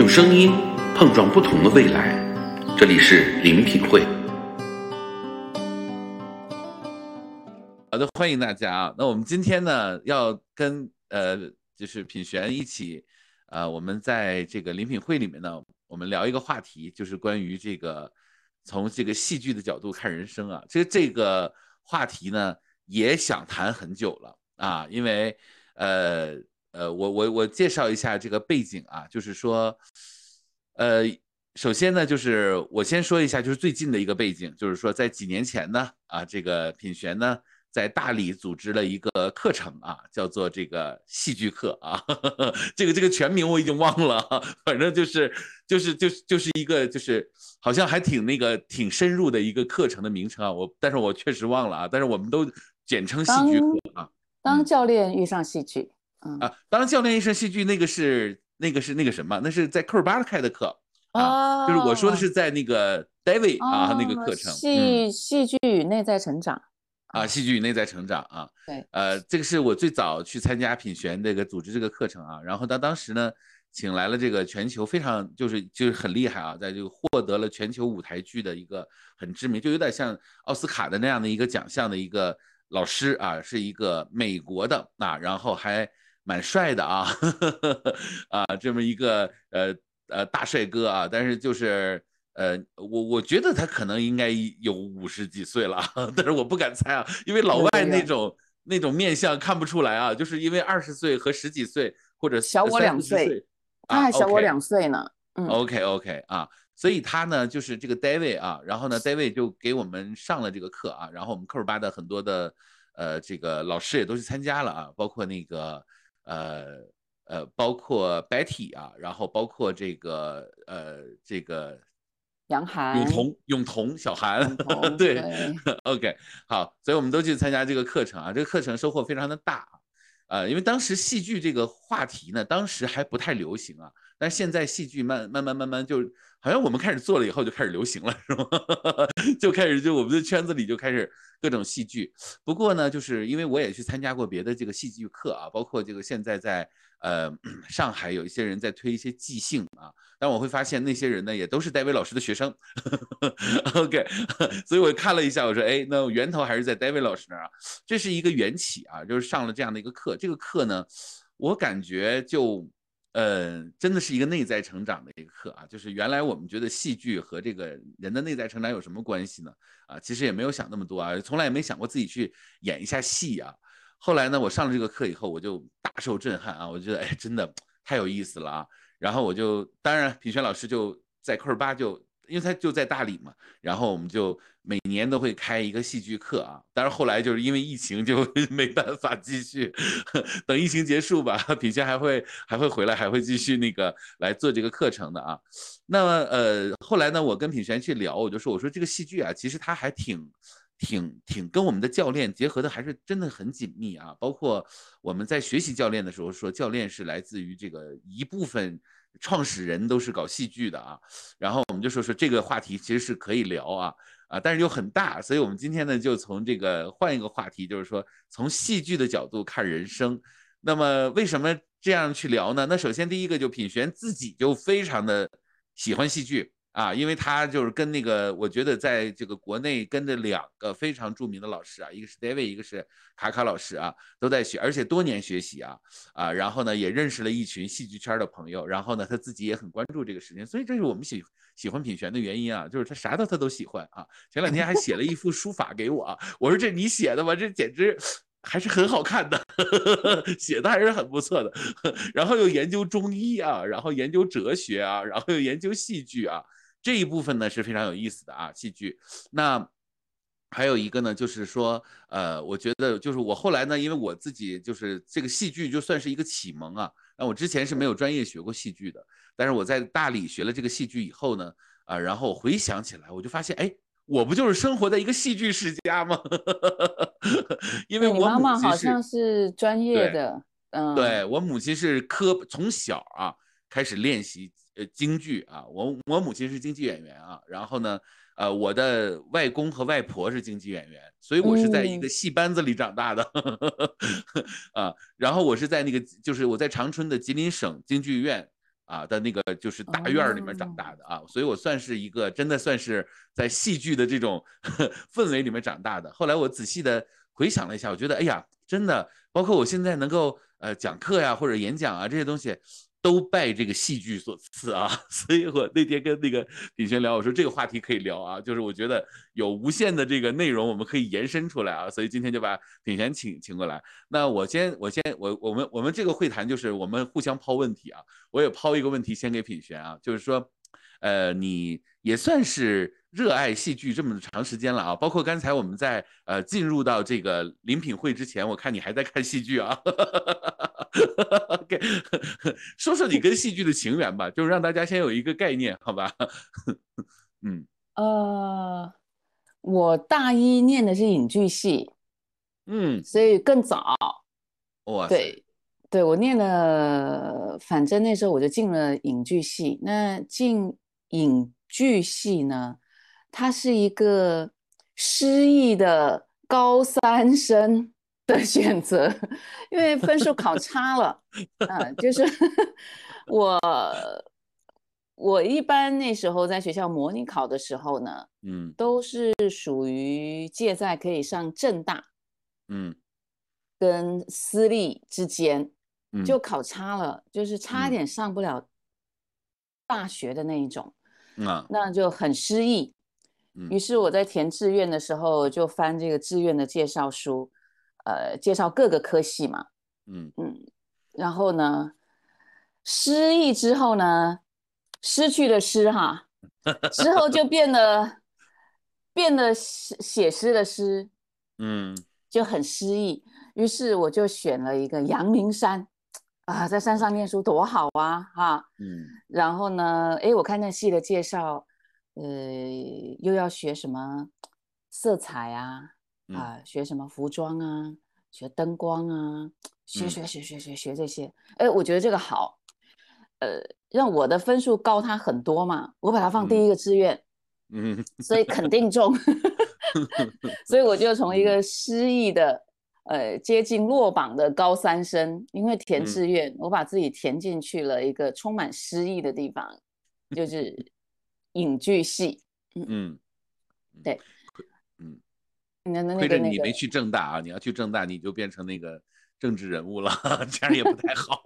用声音碰撞不同的未来，这里是灵品会。好的，欢迎大家啊！那我们今天呢，要跟呃，就是品璇一起，呃，我们在这个灵品会里面呢，我们聊一个话题，就是关于这个从这个戏剧的角度看人生啊。其实这个话题呢，也想谈很久了啊，因为呃呃，我我我介绍一下这个背景啊，就是说，呃，首先呢，就是我先说一下，就是最近的一个背景，就是说在几年前呢，啊，这个品璇呢。在大理组织了一个课程啊，叫做这个戏剧课啊，这个这个全名我已经忘了，反正就是就是就是就是一个就是好像还挺那个挺深入的一个课程的名称啊，我但是我确实忘了啊，但是我们都简称戏剧课啊。当教练遇上戏剧，嗯啊，当教练一生戏剧那个是那个是那个什么？那是在科尔巴开的课啊，就是我说的是在那个 David 啊那个课程，戏戏剧与内在成长。啊，戏剧与内在成长啊，对，呃，这个是我最早去参加品璇这个组织这个课程啊，然后他当时呢，请来了这个全球非常就是就是很厉害啊，在这个获得了全球舞台剧的一个很知名，就有点像奥斯卡的那样的一个奖项的一个老师啊，是一个美国的啊，然后还蛮帅的啊，啊，这么一个呃呃大帅哥啊，但是就是。呃，我我觉得他可能应该有五十几岁了，但是我不敢猜啊，因为老外那种那种面相看不出来啊，就是因为二十岁和十几岁或者小我两岁，他还小我两岁呢。嗯，OK OK 啊，所以他呢就是这个 David 啊，然后呢 David 就给我们上了这个课啊，然后我们 Q 八的很多的呃这个老师也都去参加了啊，包括那个呃呃包括 Betty 啊，然后包括这个呃这个。杨涵、永彤、永彤、小韩，对，OK，好，所以我们都去参加这个课程啊，这个课程收获非常的大啊，因为当时戏剧这个话题呢，当时还不太流行啊，但现在戏剧慢慢慢慢慢就好像我们开始做了以后就开始流行了，是吗？就开始就我们的圈子里就开始各种戏剧，不过呢，就是因为我也去参加过别的这个戏剧课啊，包括这个现在在。呃，上海有一些人在推一些即兴啊，但我会发现那些人呢，也都是戴维老师的学生。OK，所以我看了一下，我说，哎，那源头还是在戴维老师那儿啊，这是一个缘起啊，就是上了这样的一个课。这个课呢，我感觉就，呃，真的是一个内在成长的一个课啊。就是原来我们觉得戏剧和这个人的内在成长有什么关系呢？啊，其实也没有想那么多啊，从来也没想过自己去演一下戏啊。后来呢，我上了这个课以后，我就大受震撼啊！我觉得哎，真的太有意思了啊！然后我就，当然品轩老师就在科尔巴就，因为他就在大理嘛，然后我们就每年都会开一个戏剧课啊。但是后来就是因为疫情就 没办法继续，等疫情结束吧，品轩还会还会回来，还会继续那个来做这个课程的啊。那呃，后来呢，我跟品轩去聊，我就说，我说这个戏剧啊，其实它还挺。挺挺跟我们的教练结合的还是真的很紧密啊！包括我们在学习教练的时候说，教练是来自于这个一部分创始人都是搞戏剧的啊。然后我们就说说这个话题其实是可以聊啊啊，但是又很大，所以我们今天呢就从这个换一个话题，就是说从戏剧的角度看人生。那么为什么这样去聊呢？那首先第一个就品璇自己就非常的喜欢戏剧。啊，因为他就是跟那个，我觉得在这个国内跟着两个非常著名的老师啊，一个是 David，一个是卡卡老师啊，都在学，而且多年学习啊啊，然后呢也认识了一群戏剧圈的朋友，然后呢他自己也很关注这个事情，所以这是我们喜喜欢品璇的原因啊，就是他啥都他都喜欢啊。前两天还写了一幅书法给我，我说这你写的吗？这简直还是很好看的，写的还是很不错的。然后又研究中医啊，然后研究哲学啊，然后又研究戏剧啊。这一部分呢是非常有意思的啊，戏剧。那还有一个呢，就是说，呃，我觉得就是我后来呢，因为我自己就是这个戏剧就算是一个启蒙啊。那我之前是没有专业学过戏剧的，但是我在大理学了这个戏剧以后呢，啊，然后我回想起来，我就发现，哎，我不就是生活在一个戏剧世家吗？因为我妈妈好像是专业的，嗯，对我母亲是科从小啊开始练习。呃，京剧啊，我我母亲是京剧演员啊，然后呢，呃，我的外公和外婆是京剧演员，所以我是在一个戏班子里长大的，啊，然后我是在那个，就是我在长春的吉林省京剧院啊的那个就是大院里面长大的啊，所以我算是一个真的算是在戏剧的这种 氛围里面长大的。后来我仔细的回想了一下，我觉得哎呀，真的，包括我现在能够呃讲课呀或者演讲啊这些东西。都拜这个戏剧所赐啊，所以我那天跟那个品轩聊，我说这个话题可以聊啊，就是我觉得有无限的这个内容我们可以延伸出来啊，所以今天就把品轩请请过来。那我先我先我我们我们这个会谈就是我们互相抛问题啊，我也抛一个问题先给品轩啊，就是说，呃，你也算是。热爱戏剧这么长时间了啊，包括刚才我们在呃进入到这个临品会之前，我看你还在看戏剧啊。说说你跟戏剧的情缘吧，就是让大家先有一个概念，好吧？嗯，呃，我大一念的是影剧系，嗯，所以更早。哇，对，对我念了，反正那时候我就进了影剧系。那进影剧系呢？他是一个失意的高三生的选择，因为分数考差了。嗯，就是 我，我一般那时候在学校模拟考的时候呢，嗯，都是属于介在可以上正大，嗯，跟私立之间，嗯，就考差了，就是差一点上不了大学的那一种，啊，那就很失意。于是我在填志愿的时候就翻这个志愿的介绍书，呃，介绍各个科系嘛，嗯嗯，然后呢，失意之后呢，失去了诗哈，之后就变得变得写写诗的诗，嗯，就很失意。于是我就选了一个阳明山，啊，在山上念书多好啊，哈，嗯，然后呢，哎，我看那戏的介绍。呃，又要学什么色彩啊？啊，学什么服装啊？学灯光啊？学学学学学学这些。哎，我觉得这个好，呃，让我的分数高他很多嘛。我把它放第一个志愿，嗯，所以肯定中。所以我就从一个失意的，呃，接近落榜的高三生，因为填志愿，我把自己填进去了一个充满诗意的地方，就 是。影剧系，嗯，对，嗯，那那亏着你没去正大啊！你要去正大，你就变成那个政治人物了，这样也不太好。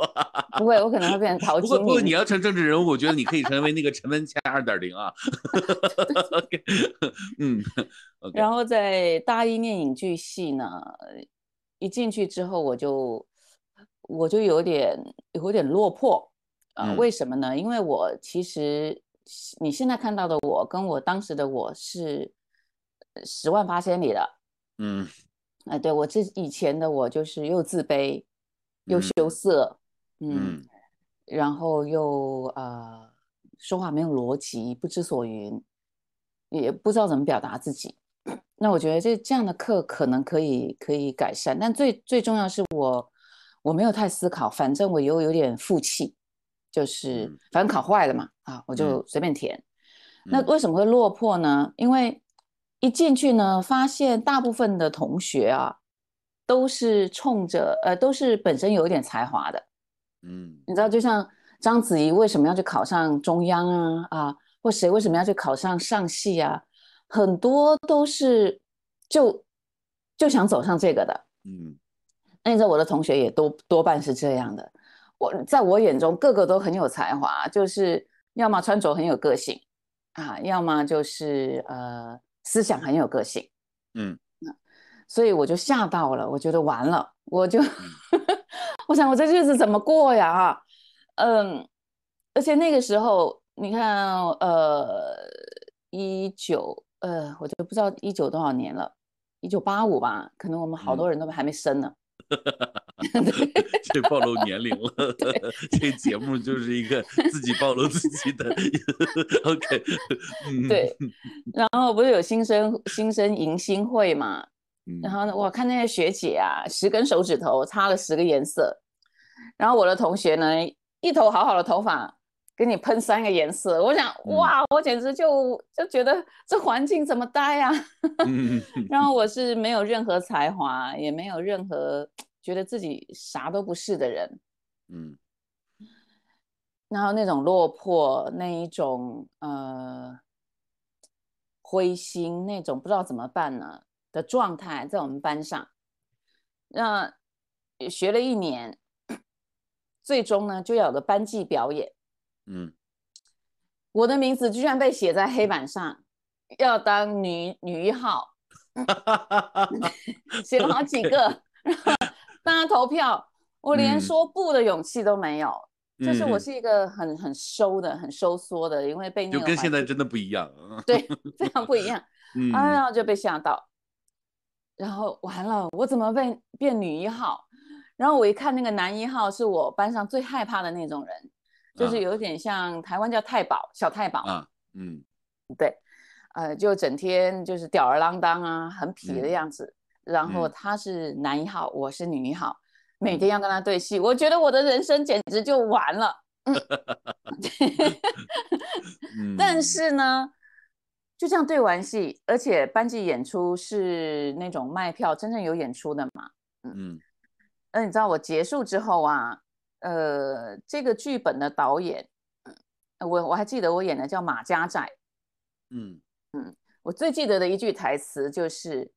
不会，我可能会变成陶。不过，不过你要成政治人物，我觉得你可以成为那个陈文茜二点零啊。嗯，然后在大一念影剧系呢，一进去之后，我就我就有点有点落魄啊？为什么呢？因为我其实。你现在看到的我，跟我当时的我是十万八千里的。嗯，哎，对我这以前的我就是又自卑，又羞涩，嗯，然后又呃说话没有逻辑，不知所云，也不知道怎么表达自己。那我觉得这这样的课可能可以可以改善，但最最重要是我我没有太思考，反正我又有点负气。就是反正考坏了嘛，啊，我就随便填。那为什么会落魄呢？因为一进去呢，发现大部分的同学啊，都是冲着呃，都是本身有一点才华的。嗯，你知道，就像章子怡为什么要去考上中央啊？啊，或谁为什么要去考上上戏啊？很多都是就就想走上这个的。嗯，那你知道我的同学也多多半是这样的。我在我眼中，个个都很有才华，就是要么穿着很有个性啊，要么就是呃思想很有个性，嗯，所以我就吓到了，我觉得完了，我就 我想我这日子怎么过呀？啊，嗯，而且那个时候你看，呃，一九呃，我就不知道一九多少年了，一九八五吧，可能我们好多人都还没生呢。这暴露年龄了，这节目就是一个自己暴露自己的。OK，对。然后不是有新生新生迎新会嘛？然后呢，我看那些学姐啊，十根手指头擦了十个颜色。然后我的同学呢，一头好好的头发。给你喷三个颜色，我想哇，我简直就就觉得这环境怎么待呀？然后我是没有任何才华，也没有任何觉得自己啥都不是的人。嗯，然后那种落魄，那一种呃灰心，那种不知道怎么办呢的状态，在我们班上，那学了一年，最终呢就要有个班级表演，嗯，我的名字居然被写在黑板上，要当女女一号，写了好几个，大家投票，我连说不的勇气都没有。就是我是一个很很收的、很收缩的，因为被就跟现在真的不一样，对，非常不一样。哎呀，就被吓到，然后完了，我怎么被变女一号？然后我一看那个男一号，是我班上最害怕的那种人，就是有点像台湾叫太保小太保啊，嗯，对，呃，就整天就是吊儿郎当啊，很痞的样子。然后他是男一号，我是女一号。每天要跟他对戏，我觉得我的人生简直就完了。但是呢，就这样对完戏，而且班级演出是那种卖票，真正有演出的嘛。嗯嗯，那你知道我结束之后啊，呃，这个剧本的导演，我我还记得我演的叫马家寨。嗯嗯，我最记得的一句台词就是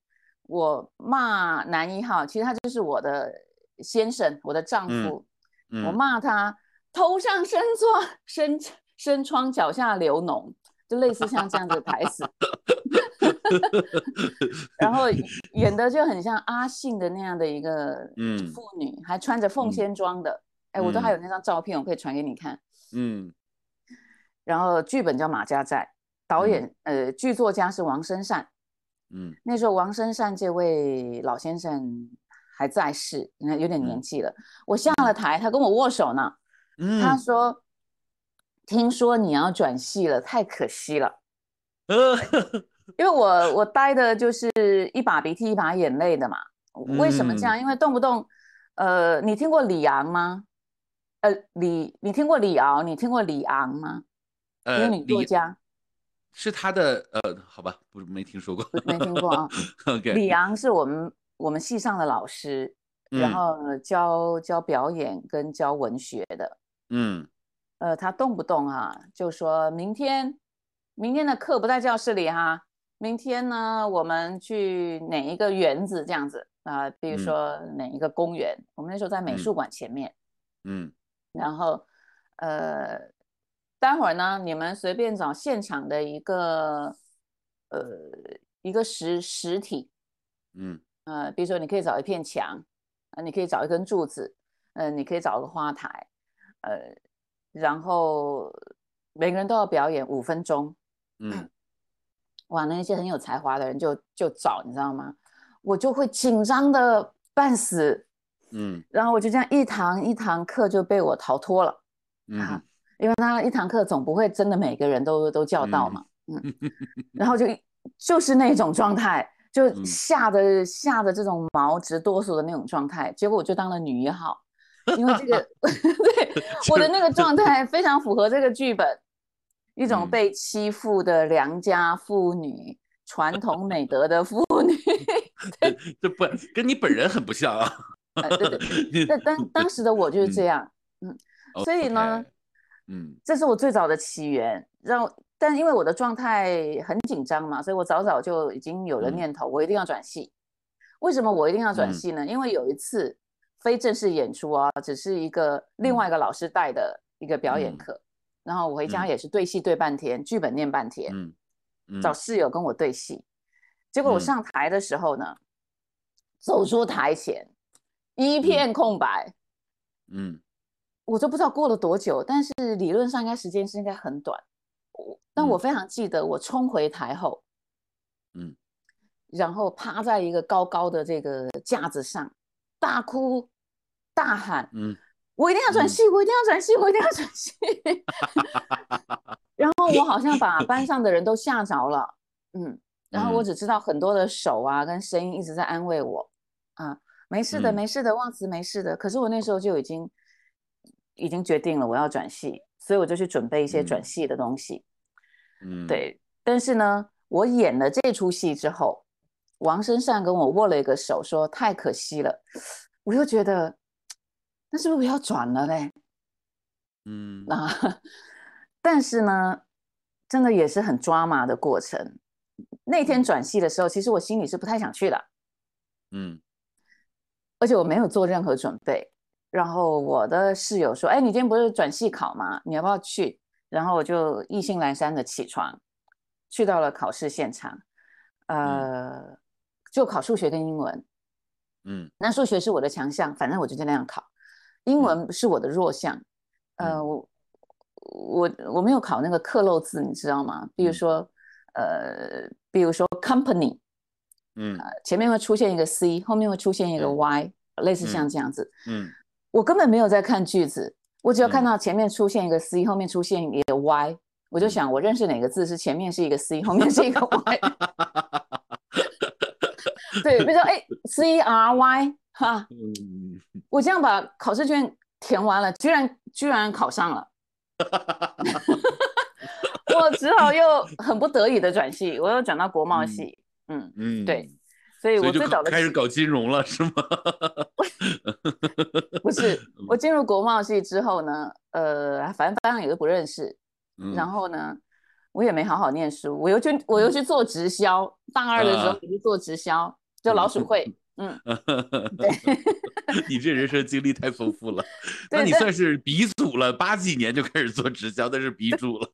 我骂男一号，其实他就是我的。先生，我的丈夫，我骂他头上生疮，生生 疮，脚下流脓，就类似像这样的台词。然后演的就很像阿信的那样的一个嗯妇女，还穿着凤仙装的。哎，我都还有那张照片，我可以传给你看。嗯。然后剧本叫《马家寨》，导演呃剧作家是王生善。嗯。那时候王生善这位老先生。还在世，你看有点年纪了。我下了台，他跟我握手呢。嗯，他说：“听说你要转戏了，太可惜了。”呃因为我我待的就是一把鼻涕一把眼泪的嘛。为什么这样？因为动不动，呃，你听过李阳吗？呃，李，你听过李敖？你听过李昂吗？呃，女作家。是他的呃，好吧，不没听说过，没听过啊。OK，李昂是我们。我们系上的老师，然后教教表演跟教文学的，嗯，呃，他动不动啊就说明天，明天的课不在教室里哈，明天呢我们去哪一个园子这样子啊，比如说哪一个公园，我们那时候在美术馆前面，嗯，然后呃，待会儿呢你们随便找现场的一个呃一个实实体，嗯。呃，比如说你可以找一片墙，呃，你可以找一根柱子，呃，你可以找个花台，呃，然后每个人都要表演五分钟，嗯，哇，那些很有才华的人就就找，你知道吗？我就会紧张的半死，嗯，然后我就这样一堂一堂课就被我逃脱了，啊，因为他一堂课总不会真的每个人都都叫到嘛，嗯，然后就就是那种状态。就吓得吓得这种毛直哆嗦的那种状态，结果我就当了女一号，因为这个 对 我的那个状态非常符合这个剧本，一种被欺负的良家妇女，传统美德的妇女，这不跟你本人很不像啊。对对，那当当时的我就是这样，嗯，所以呢，嗯，这是我最早的起源，让。但因为我的状态很紧张嘛，所以我早早就已经有了念头，我一定要转系。为什么我一定要转系呢？因为有一次非正式演出啊，只是一个另外一个老师带的一个表演课，然后我回家也是对戏对半天，剧本念半天，找室友跟我对戏。结果我上台的时候呢，走出台前一片空白，嗯，我都不知道过了多久，但是理论上应该时间是应该很短。我但我非常记得，我冲回台后，嗯，然后趴在一个高高的这个架子上，大哭大喊，嗯，我一定要转系，我一定要转系，我一定要转系。然后我好像 把班上的人都吓着了，嗯，然后我只知道很多的手啊跟声音一直在安慰我，啊，没事的，没事的，忘词没事的。可是我那时候就已经已经决定了我要转系，所以我就去准备一些转系的东西。嗯，对，但是呢，我演了这出戏之后，王生善跟我握了一个手，说太可惜了。我又觉得，那是不是要转了嘞？嗯，那但是呢，真的也是很抓马的过程。那天转系的时候，其实我心里是不太想去的，嗯，而且我没有做任何准备。然后我的室友说：“哎，你今天不是转系考吗？你要不要去？”然后我就意兴阑珊的起床，去到了考试现场，呃，就考数学跟英文，嗯，那数学是我的强项，反正我就那样考。英文是我的弱项，呃，我我我没有考那个刻漏字，你知道吗？比如说，呃，比如说 company，嗯，前面会出现一个 c，后面会出现一个 y，类似像这样子，嗯，我根本没有在看句子，我只要看到前面出现一个 c，后面出现一个 y，我就想我认识哪个字是前面是一个 c，后面是一个 y，对，比如说哎，c r y。哈，我这样把考试卷填完了，居然居然考上了，我只好又很不得已的转系，我又转到国贸系，嗯嗯，对，所以我最早的开始搞金融了是吗？不是，我 进入国贸系之后呢，呃，反正班上也都不认识，然后呢，我也没好好念书，我又去我又去做直销，大二的时候我就做直销，就老鼠会。嗯，对，你这人生经历太丰富了，那你算是鼻祖了，八几年就开始做直销，那是鼻祖了。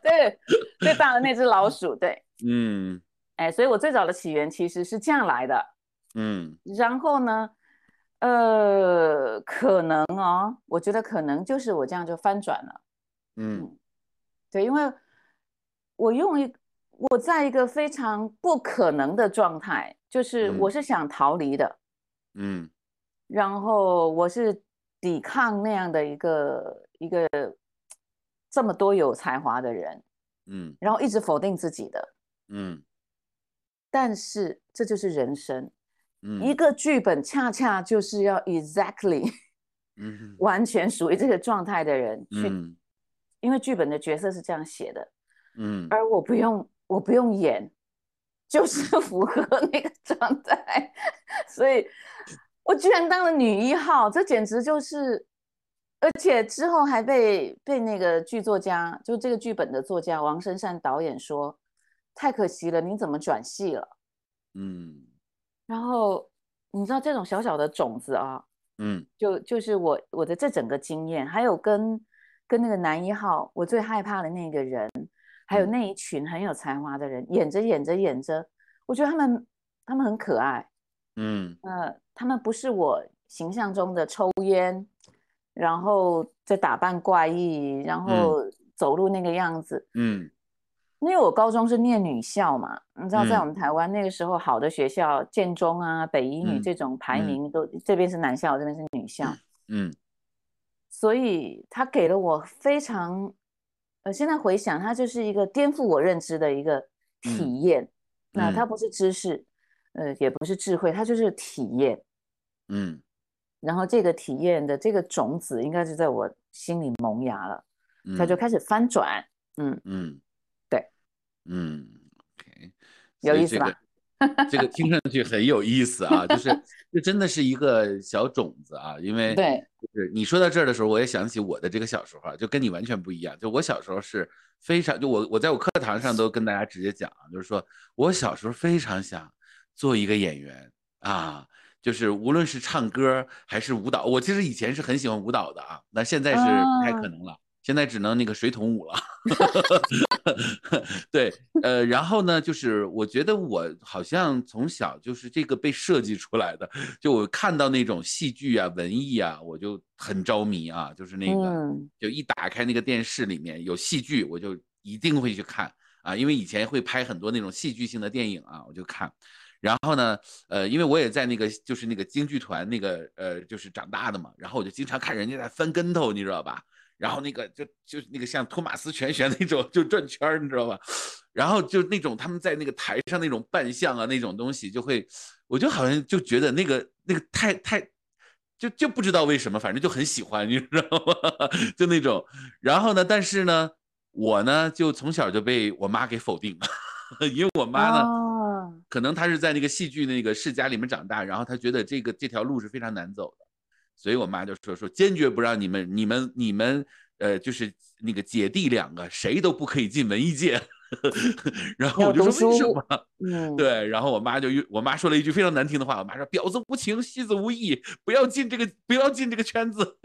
对，最大的那只老鼠，对，嗯，哎，所以我最早的起源其实是这样来的，嗯，然后呢，呃，可能哦，我觉得可能就是我这样就翻转了，嗯，对，因为我用一，我在一个非常不可能的状态。就是我是想逃离的，嗯，然后我是抵抗那样的一个一个这么多有才华的人，嗯，然后一直否定自己的，嗯，但是这就是人生，嗯，一个剧本恰恰就是要 exactly，嗯，完全属于这个状态的人去，因为剧本的角色是这样写的，嗯，而我不用我不用演。就是符合那个状态，所以我居然当了女一号，这简直就是，而且之后还被被那个剧作家，就这个剧本的作家王生善导演说，太可惜了，你怎么转系了？嗯，然后你知道这种小小的种子啊，嗯，就就是我我的这整个经验，还有跟跟那个男一号，我最害怕的那个人。还有那一群很有才华的人，演着演着演着，我觉得他们他们很可爱，嗯。呃，他们不是我形象中的抽烟，然后在打扮怪异，然后走路那个样子，嗯，因为我高中是念女校嘛，你知道在我们台湾那个时候，好的学校建中啊、北一女这种排名都这边是男校，这边是女校，嗯，所以他给了我非常。呃，现在回想，它就是一个颠覆我认知的一个体验。那它不是知识，呃，也不是智慧，它就是体验。嗯。然后这个体验的这个种子，应该是在我心里萌芽了，它就开始翻转。嗯嗯，对，嗯，OK，有意思吧？这个听上去很有意思啊，就是 这真的是一个小种子啊，因为对，就是你说到这儿的时候，我也想起我的这个小时候，就跟你完全不一样。就我小时候是非常，就我我在我课堂上都跟大家直接讲，就是说我小时候非常想做一个演员啊，就是无论是唱歌还是舞蹈，我其实以前是很喜欢舞蹈的啊，那现在是不太可能了。现在只能那个水桶舞了，对，呃，然后呢，就是我觉得我好像从小就是这个被设计出来的，就我看到那种戏剧啊、文艺啊，我就很着迷啊，就是那个，就一打开那个电视里面有戏剧，我就一定会去看啊，因为以前会拍很多那种戏剧性的电影啊，我就看。然后呢，呃，因为我也在那个就是那个京剧团那个呃就是长大的嘛，然后我就经常看人家在翻跟头，你知道吧？然后那个就就是那个像托马斯全旋那种就转圈儿，你知道吧？然后就那种他们在那个台上那种扮相啊那种东西，就会，我就好像就觉得那个那个太太，就就不知道为什么，反正就很喜欢，你知道吗？就那种。然后呢，但是呢，我呢就从小就被我妈给否定了，因为我妈呢，可能她是在那个戏剧那个世家里面长大，然后她觉得这个这条路是非常难走的。所以我妈就说说坚决不让你们你们你们呃，就是那个姐弟两个谁都不可以进文艺界。然后我就说为什么？嗯，对，然后我妈就我妈说了一句非常难听的话，我妈说婊子无情，戏子无义，不要进这个不要进这个圈子。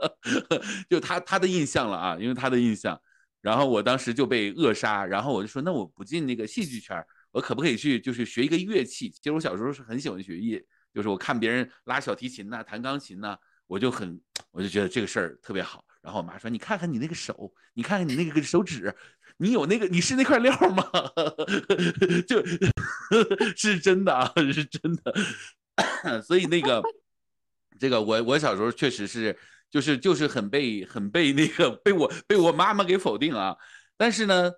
就她她的印象了啊，因为她的印象。然后我当时就被扼杀，然后我就说那我不进那个戏剧圈，我可不可以去就是学一个乐器？其实我小时候是很喜欢学乐。就是我看别人拉小提琴呐，弹钢琴呐，我就很，我就觉得这个事儿特别好。然后我妈说：“你看看你那个手，你看看你那个手指，你有那个，你是那块料吗？” 就，是真的啊，是真的。所以那个，这个我我小时候确实是，就是就是很被很被那个被我被我妈妈给否定啊。但是呢。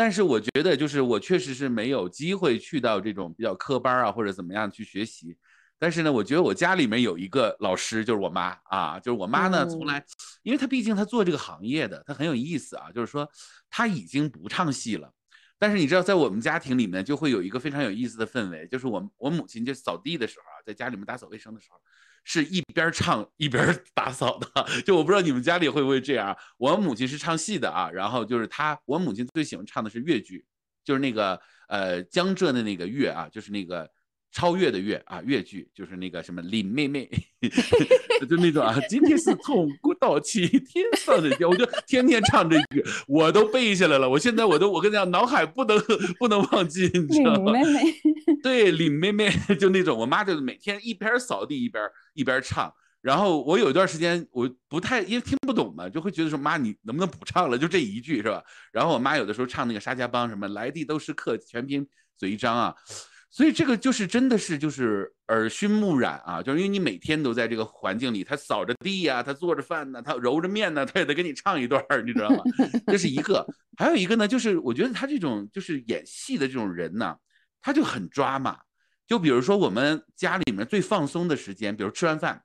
但是我觉得，就是我确实是没有机会去到这种比较科班啊，或者怎么样去学习。但是呢，我觉得我家里面有一个老师，就是我妈啊，就是我妈呢，从来，因为她毕竟她做这个行业的，她很有意思啊，就是说她已经不唱戏了，但是你知道，在我们家庭里面就会有一个非常有意思的氛围，就是我我母亲就扫地的时候啊，在家里面打扫卫生的时候，是一边唱一边 打扫的，就我不知道你们家里会不会这样。我母亲是唱戏的啊，然后就是她，我母亲最喜欢唱的是越剧，就是那个呃江浙的那个越啊，就是那个。超越的越啊，越剧就是那个什么林妹妹，就那种啊，今天是从古到今天上的天，我就天天唱这句，我都背下来了。我现在我都我跟你讲，脑海不能不能忘记，你知道吗？林妹妹，对，林妹妹就那种，我妈就每天一边扫地一边一边唱。然后我有一段时间我不太因为听不懂嘛，就会觉得说妈你能不能不唱了？就这一句是吧？然后我妈有的时候唱那个沙家浜什么来的都是客，全凭嘴一张啊。所以这个就是真的是就是耳熏目染啊，就是因为你每天都在这个环境里，他扫着地呀，他做着饭呢，他揉着面呢，他也得给你唱一段你知道吗？这是一个，还有一个呢，就是我觉得他这种就是演戏的这种人呢，他就很抓马。就比如说我们家里面最放松的时间，比如吃完饭，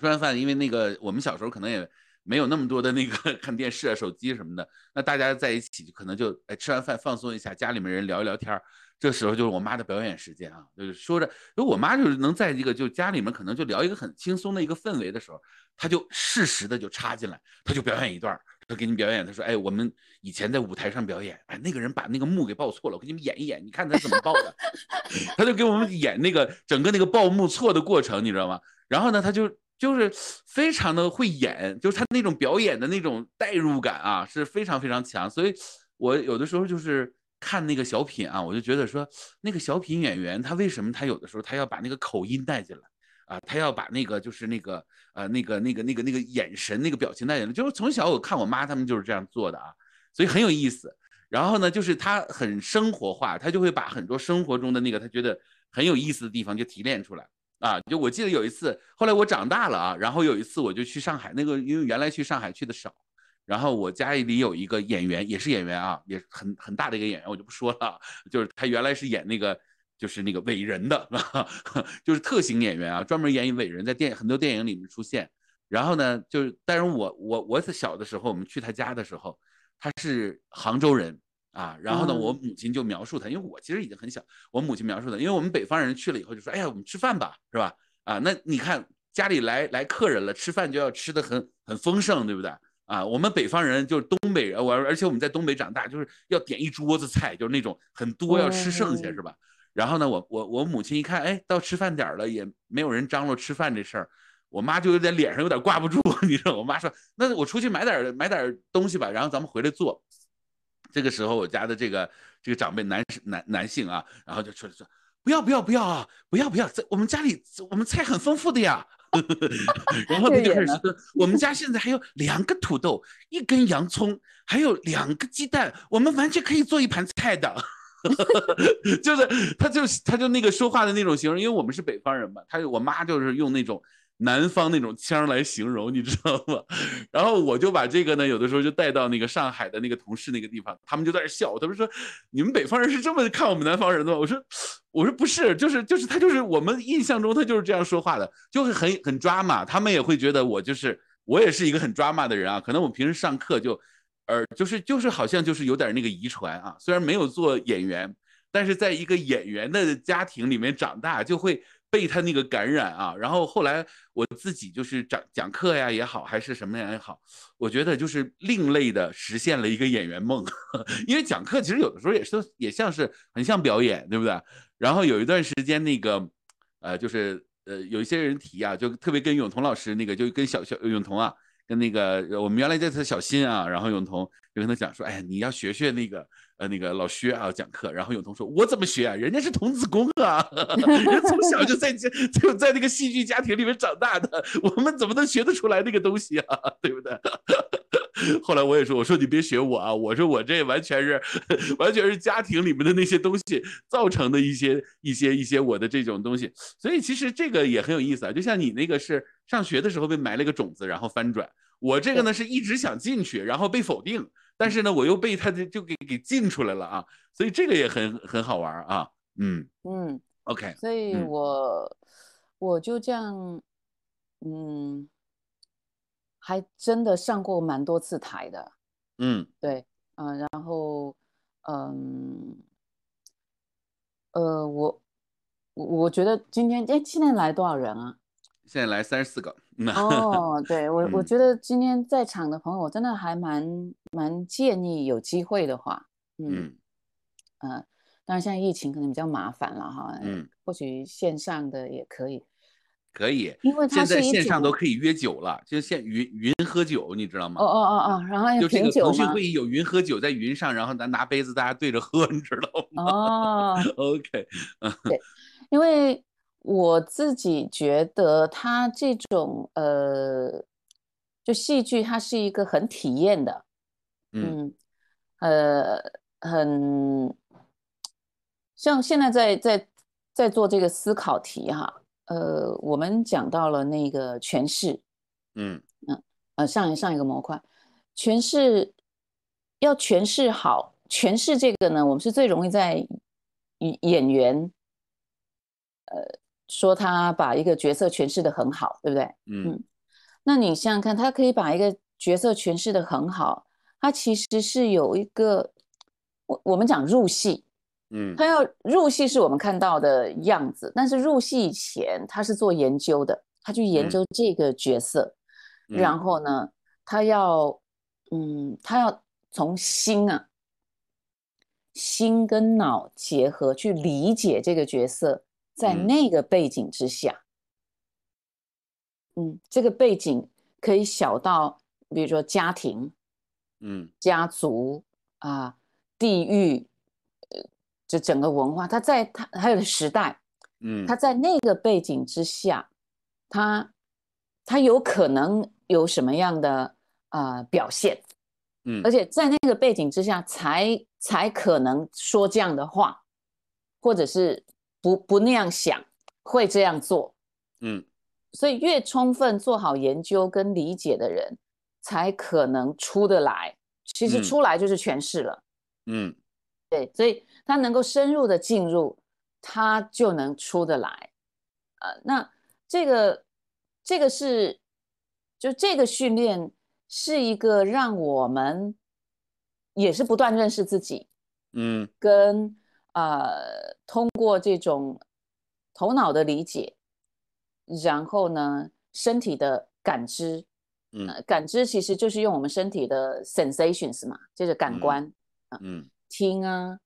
吃完饭，因为那个我们小时候可能也没有那么多的那个 看电视啊、手机什么的，那大家在一起就可能就哎吃完饭放松一下，家里面人聊一聊天儿。这时候就是我妈的表演时间啊，就是说着，因为我妈就是能在一个就家里面可能就聊一个很轻松的一个氛围的时候，她就适时的就插进来，她就表演一段，她给你表演，她说，哎，我们以前在舞台上表演，哎，那个人把那个幕给报错了，我给你们演一演，你看他怎么报的，她就给我们演那个整个那个报幕错的过程，你知道吗？然后呢，她就就是非常的会演，就是她那种表演的那种代入感啊，是非常非常强，所以我有的时候就是。看那个小品啊，我就觉得说，那个小品演员他为什么他有的时候他要把那个口音带进来啊，他要把那个就是那个呃那个那个那个那个眼神那个表情带进来，就是从小我看我妈他们就是这样做的啊，所以很有意思。然后呢，就是他很生活化，他就会把很多生活中的那个他觉得很有意思的地方就提炼出来啊。就我记得有一次，后来我长大了啊，然后有一次我就去上海，那个因为原来去上海去的少。然后我家里有一个演员，也是演员啊，也很很大的一个演员，我就不说了。就是他原来是演那个，就是那个伟人的，就是特型演员啊，专门演伟人，在电很多电影里面出现。然后呢，就是，但是我我我小的时候，我们去他家的时候，他是杭州人啊。然后呢，我母亲就描述他，因为我其实已经很小，我母亲描述的，因为我们北方人去了以后就说，哎呀，我们吃饭吧，是吧？啊，那你看家里来来客人了，吃饭就要吃的很很丰盛，对不对？啊，我们北方人就是东北人，我而且我们在东北长大，就是要点一桌子菜，就是那种很多要吃剩下是吧？然后呢，我我我母亲一看，哎，到吃饭点了，也没有人张罗吃饭这事儿，我妈就有点脸上有点挂不住，你知道？我妈说，那我出去买点买点东西吧，然后咱们回来做。这个时候，我家的这个这个长辈男男男性啊，然后就出来说，不要不要不要啊，不要不要，在我们家里我们菜很丰富的呀。然后他就开始说：“我们家现在还有两个土豆，一根洋葱，还有两个鸡蛋，我们完全可以做一盘菜的。”就是他就他就那个说话的那种形容，因为我们是北方人嘛，他我妈就是用那种。南方那种腔来形容，你知道吗？然后我就把这个呢，有的时候就带到那个上海的那个同事那个地方，他们就在那笑，他们说：“你们北方人是这么看我们南方人的吗？”我说：“我说不是，就是就是他就是我们印象中他就是这样说话的，就会很很抓马，他们也会觉得我就是我也是一个很抓马的人啊。可能我平时上课就，呃，就是就是好像就是有点那个遗传啊，虽然没有做演员，但是在一个演员的家庭里面长大，就会。”被他那个感染啊。然后后来我自己就是讲讲课呀也好，还是什么样也好，我觉得就是另类的实现了一个演员梦。因为讲课其实有的时候也是也像是很像表演，对不对？然后有一段时间那个呃，就是呃有一些人提啊，就特别跟永彤老师那个，就跟小小永彤啊。跟那个我们原来叫他小新啊，然后永彤就跟他讲说，哎，你要学学那个呃那个老薛啊讲课，然后永彤说，我怎么学啊？人家是童子功啊，人从小就在就在那个戏剧家庭里面长大的，我们怎么能学得出来那个东西啊？对不对？后来我也说，我说你别学我啊，我说我这完全是 完全是家庭里面的那些东西造成的一些一些一些我的这种东西，所以其实这个也很有意思啊，就像你那个是上学的时候被埋了个种子，然后翻转。我这个呢是一直想进去，然后被否定，但是呢我又被他的就给给进出来了啊，所以这个也很很好玩啊，嗯。嗯，OK，所以我我就这样，嗯，还真的上过蛮多次台的，嗯，对，嗯，然后嗯，呃，我我觉得今天哎，现在来多少人啊？现在来三十四个。哦，对我我觉得今天在场的朋友，我真的还蛮蛮建议有机会的话，嗯嗯，当然现在疫情可能比较麻烦了哈，嗯，或许线上的也可以，可以，因为现在线上都可以约酒了，就现云云喝酒，你知道吗？哦哦哦哦，然后就这个腾讯会议有云喝酒在云上，然后咱拿杯子大家对着喝，你知道吗？哦，OK，对，因为。我自己觉得，他这种呃，就戏剧，它是一个很体验的，嗯，呃，很像现在在在在做这个思考题哈，呃，我们讲到了那个诠释，嗯嗯呃，上一上一个模块，诠释要诠释好，诠释这个呢，我们是最容易在演演员，呃。说他把一个角色诠释的很好，对不对？嗯，那你想想看，他可以把一个角色诠释的很好，他其实是有一个，我我们讲入戏，嗯，他要入戏是我们看到的样子，但是入戏以前他是做研究的，他去研究这个角色，然后呢，他要，嗯，他要从心啊，心跟脑结合去理解这个角色。在那个背景之下，嗯，这个背景可以小到，比如说家庭，嗯，家族啊，地域，呃，这整个文化，他在他还有时代，嗯，他在那个背景之下，他他有可能有什么样的啊表现，嗯，而且在那个背景之下，才才可能说这样的话，或者是。不不那样想，会这样做，嗯，所以越充分做好研究跟理解的人，才可能出得来。其实出来就是诠释了，嗯，对，所以他能够深入的进入，他就能出得来。呃，那这个这个是，就这个训练是一个让我们也是不断认识自己，嗯，跟。呃，通过这种头脑的理解，然后呢，身体的感知，嗯，感知其实就是用我们身体的 sensations 嘛，就是感官啊，嗯，听啊，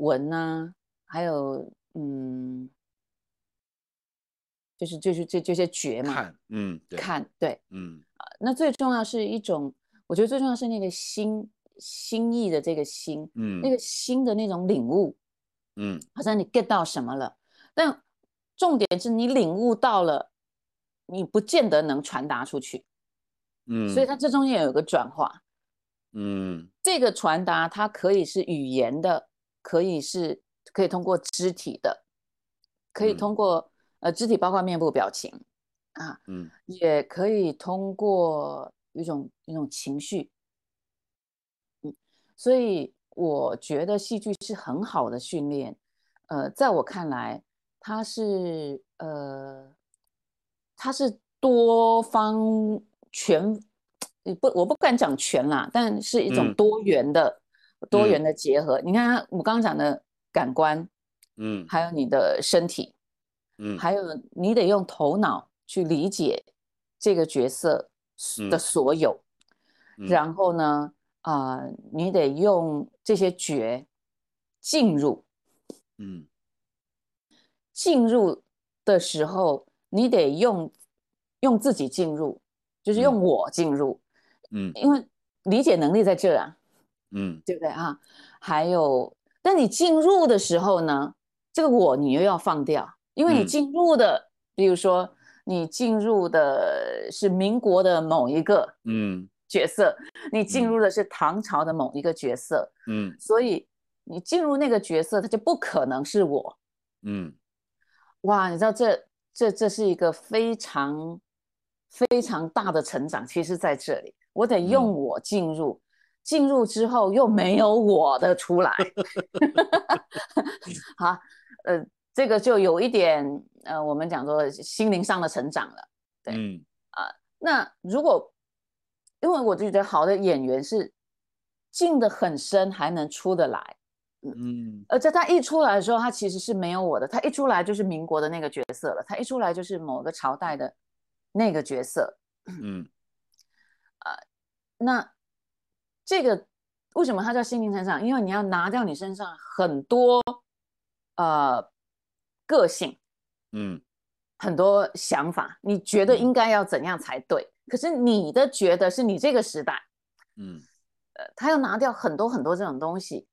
闻啊，还有嗯，就是就是这这些觉嘛，看，嗯，看，对，嗯，啊，那最重要是一种，我觉得最重要是那个心心意的这个心，嗯，那个心的那种领悟。嗯，好像你 get 到什么了，但重点是你领悟到了，你不见得能传达出去。嗯，所以它这中间有一个转化。嗯，这个传达它可以是语言的，可以是可以通过肢体的，可以通过呃肢体包括面部表情啊，嗯，也可以通过一种一种情绪。嗯，所以。我觉得戏剧是很好的训练，呃，在我看来，它是呃，它是多方全，不，我不敢讲全啦，但是一种多元的、多元的结合。你看，我刚刚讲的感官，嗯，还有你的身体，嗯，还有你得用头脑去理解这个角色的所有，然后呢，啊，你得用这些觉进入，嗯，进入的时候，你得用用自己进入，就是用我进入，嗯，因为理解能力在这啊，嗯，对不对啊？还有，但你进入的时候呢，这个我你又要放掉，因为你进入的，比如说你进入的是民国的某一个嗯。角色，你进入的是唐朝的某一个角色，嗯，所以你进入那个角色，它就不可能是我，嗯，哇，你知道这这这是一个非常非常大的成长，其实在这里，我得用我进入。进入之后又没有我的出来 好，呃，这个就有一点，呃，我们讲说心灵上的成长了，对，嗯。啊，那如果因为我就觉得好的演员是进的很深还能出得来，嗯，而在他一出来的时候，他其实是没有我的，他一出来就是民国的那个角色了，他一出来就是某个朝代的那个角色，嗯，啊，那。这个为什么它叫心灵成长？因为你要拿掉你身上很多呃个性，嗯，很多想法，你觉得应该要怎样才对？可是你的觉得是你这个时代，嗯，呃，他要拿掉很多很多这种东西，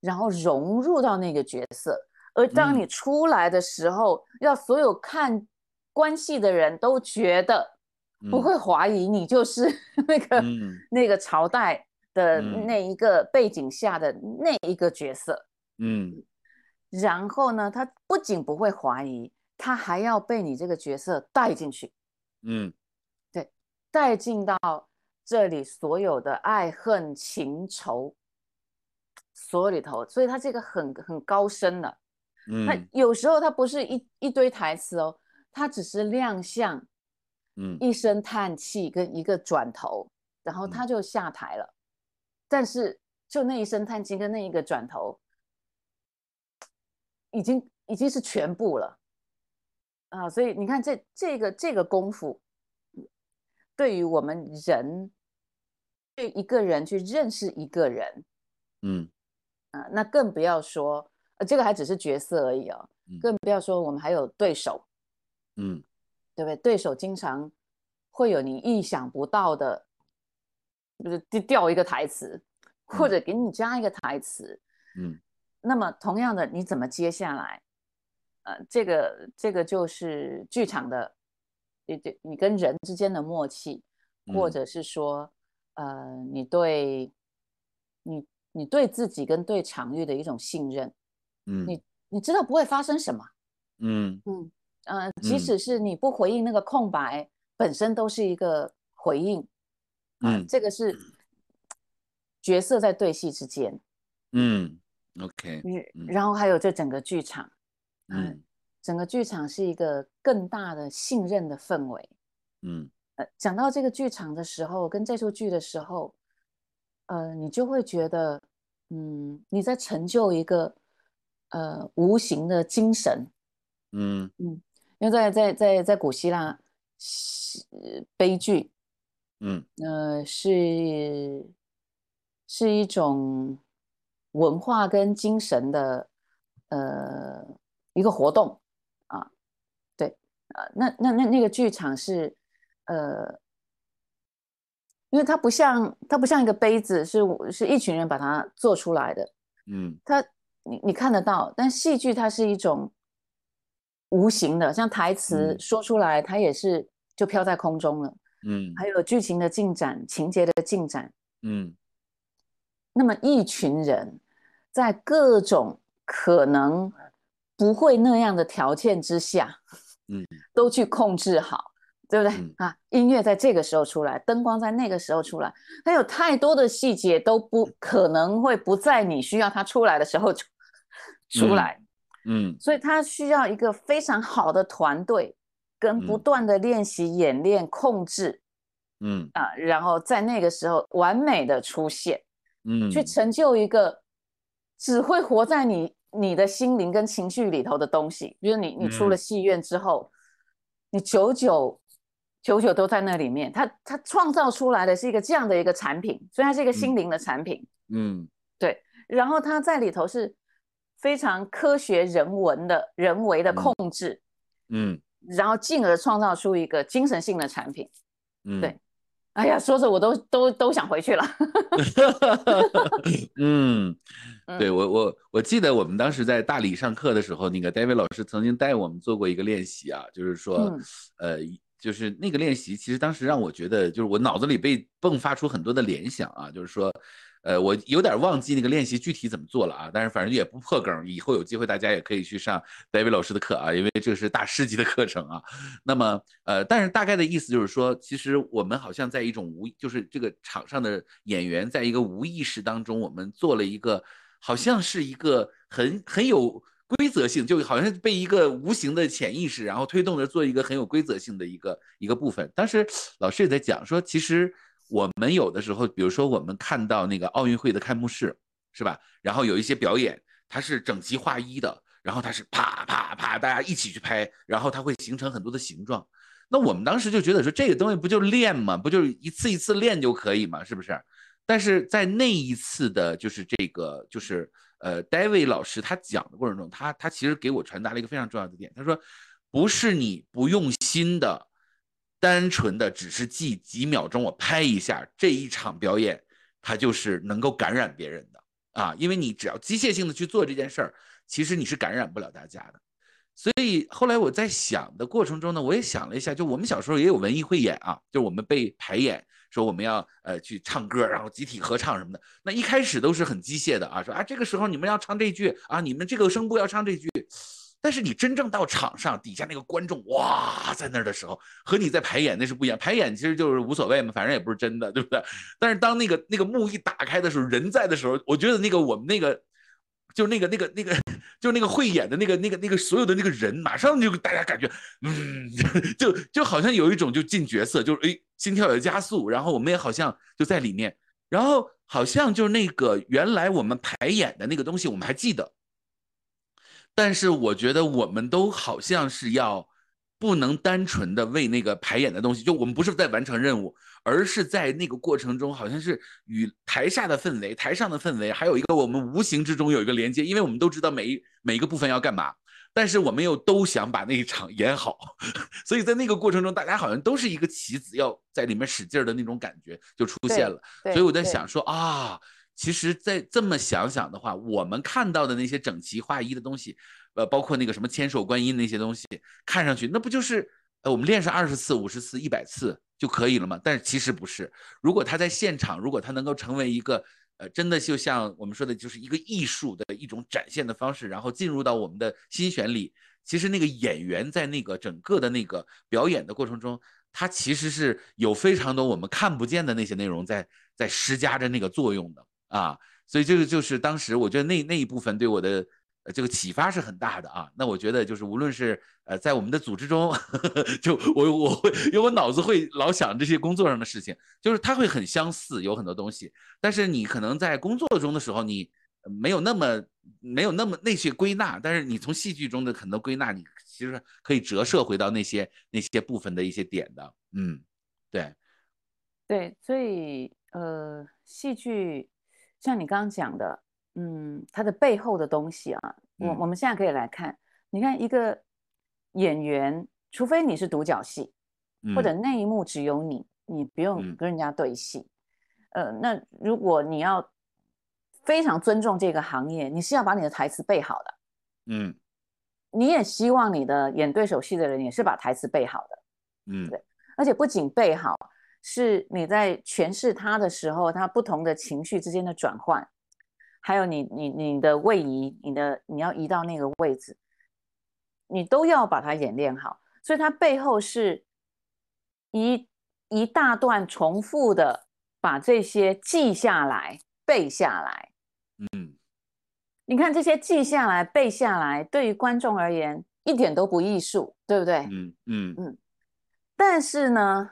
然后融入到那个角色。而当你出来的时候，要所有看关系的人都觉得不会怀疑你就是 那个那个朝代。的那一个背景下的那一个角色，嗯，然后呢，他不仅不会怀疑，他还要被你这个角色带进去，嗯，对，带进到这里所有的爱恨情仇所有里头，所以他这个很很高深的，嗯，他有时候他不是一一堆台词哦，他只是亮相，嗯，一声叹气跟一个转头，然后他就下台了。但是，就那一声叹气跟那一个转头，已经已经是全部了啊！所以你看，这这个这个功夫，对于我们人，对一个人去认识一个人，嗯啊，那更不要说，呃，这个还只是角色而已哦，更不要说我们还有对手，嗯，对不对？对手经常会有你意想不到的。就是掉一个台词，或者给你加一个台词，嗯，那么同样的，你怎么接下来？呃，这个这个就是剧场的，你对你跟人之间的默契，或者是说，呃，你对，你你对自己跟对场域的一种信任，嗯，你你知道不会发生什么，嗯。嗯。呃，即使是你不回应那个空白，本身都是一个回应。嗯，这个是角色在对戏之间。嗯，OK 嗯。然后还有这整个剧场，嗯，整个剧场是一个更大的信任的氛围。嗯，呃，讲到这个剧场的时候，跟这出剧的时候，呃，你就会觉得，嗯，你在成就一个呃无形的精神。嗯嗯，因为在在在在古希腊，悲剧。嗯，呃，是是一种文化跟精神的呃一个活动啊，对啊，那那那那个剧场是呃，因为它不像它不像一个杯子，是是一群人把它做出来的，嗯，它你你看得到，但戏剧它是一种无形的，像台词说出来，它也是就飘在空中了。嗯，还有剧情的进展、情节的进展，嗯，那么一群人在各种可能不会那样的条件之下，嗯，都去控制好，对不对？啊？音乐在这个时候出来，灯光在那个时候出来，它有太多的细节都不可能会不在你需要它出来的时候出出来，嗯，所以它需要一个非常好的团队。跟不断的练习、演练、控制，嗯。啊，然后在那个时候完美的出现，嗯，去成就一个只会活在你你的心灵跟情绪里头的东西，比如你你出了戏院之后，你久久久久都在那里面，他他创造出来的是一个这样的一个产品，所以它是一个心灵的产品。嗯，对。然后它在里头是非常科学人文的人为的控制，嗯，然后进而创造出一个精神性的产品。嗯，对。哎呀，说着我都都都想回去了。嗯，对我我我记得我们当时在大理上课的时候，那个 David 老师曾经带我们做过一个练习啊，就是说，呃，就是那个练习，其实当时让我觉得，就是我脑子里被迸发出很多的联想啊，就是说。呃，我有点忘记那个练习具体怎么做了啊，但是反正也不破梗，以后有机会大家也可以去上 David 老师的课啊，因为这是大师级的课程啊。那么，呃，但是大概的意思就是说，其实我们好像在一种无，就是这个场上的演员在一个无意识当中，我们做了一个，好像是一个很很有规则性，就好像被一个无形的潜意识然后推动着做一个很有规则性的一个一个部分。当时老师也在讲说，其实。我们有的时候，比如说我们看到那个奥运会的开幕式，是吧？然后有一些表演，它是整齐划一的，然后它是啪啪啪，大家一起去拍，然后它会形成很多的形状。那我们当时就觉得说，这个东西不就练吗？不就是一次一次练就可以吗？是不是？但是在那一次的，就是这个，就是呃，David 老师他讲的过程中，他他其实给我传达了一个非常重要的点，他说，不是你不用心的。单纯的只是记几秒钟，我拍一下这一场表演，它就是能够感染别人的啊！因为你只要机械性的去做这件事儿，其实你是感染不了大家的。所以后来我在想的过程中呢，我也想了一下，就我们小时候也有文艺汇演啊，就我们被排演说我们要呃去唱歌，然后集体合唱什么的。那一开始都是很机械的啊，说啊这个时候你们要唱这句啊，你们这个声部要唱这句。但是你真正到场上，底下那个观众哇，在那儿的时候，和你在排演那是不一样。排演其实就是无所谓嘛，反正也不是真的，对不对？但是当那个那个幕一打开的时候，人在的时候，我觉得那个我们那个，就那个那个那个，就那个会演的那个那个那个所有的那个人，马上就大家感觉，嗯，就就好像有一种就进角色，就是哎，心跳也加速，然后我们也好像就在里面，然后好像就是那个原来我们排演的那个东西，我们还记得。但是我觉得我们都好像是要不能单纯的为那个排演的东西，就我们不是在完成任务，而是在那个过程中，好像是与台下的氛围、台上的氛围，还有一个我们无形之中有一个连接，因为我们都知道每一每一个部分要干嘛，但是我们又都想把那一场演好，所以在那个过程中，大家好像都是一个棋子，要在里面使劲的那种感觉就出现了。所以我在想说啊。其实再这么想想的话，我们看到的那些整齐划一的东西，呃，包括那个什么千手观音那些东西，看上去那不就是呃我们练上二十次、五十次、一百次就可以了吗？但是其实不是。如果他在现场，如果他能够成为一个呃真的就像我们说的，就是一个艺术的一种展现的方式，然后进入到我们的心弦里，其实那个演员在那个整个的那个表演的过程中，他其实是有非常多我们看不见的那些内容在在施加着那个作用的。啊，所以这个就是当时我觉得那那一部分对我的这个启发是很大的啊。那我觉得就是无论是呃在我们的组织中，就我我会因为我脑子会老想这些工作上的事情，就是它会很相似，有很多东西。但是你可能在工作中的时候，你没有那么没有那么那些归纳，但是你从戏剧中的很多归纳，你其实可以折射回到那些那些部分的一些点的。嗯，对，对，所以呃，戏剧。像你刚刚讲的，嗯，它的背后的东西啊，我我们现在可以来看，你看一个演员，除非你是独角戏，或者那一幕只有你，你不用跟人家对戏，呃，那如果你要非常尊重这个行业，你是要把你的台词背好的，嗯，你也希望你的演对手戏的人也是把台词背好的，嗯，对，而且不仅背好。是你在诠释他的时候，他不同的情绪之间的转换，还有你你你的位移，你的你要移到那个位置，你都要把它演练好。所以它背后是一一大段重复的，把这些记下来、背下来。嗯，你看这些记下来、背下来，对于观众而言一点都不艺术，对不对？嗯嗯嗯。但是呢？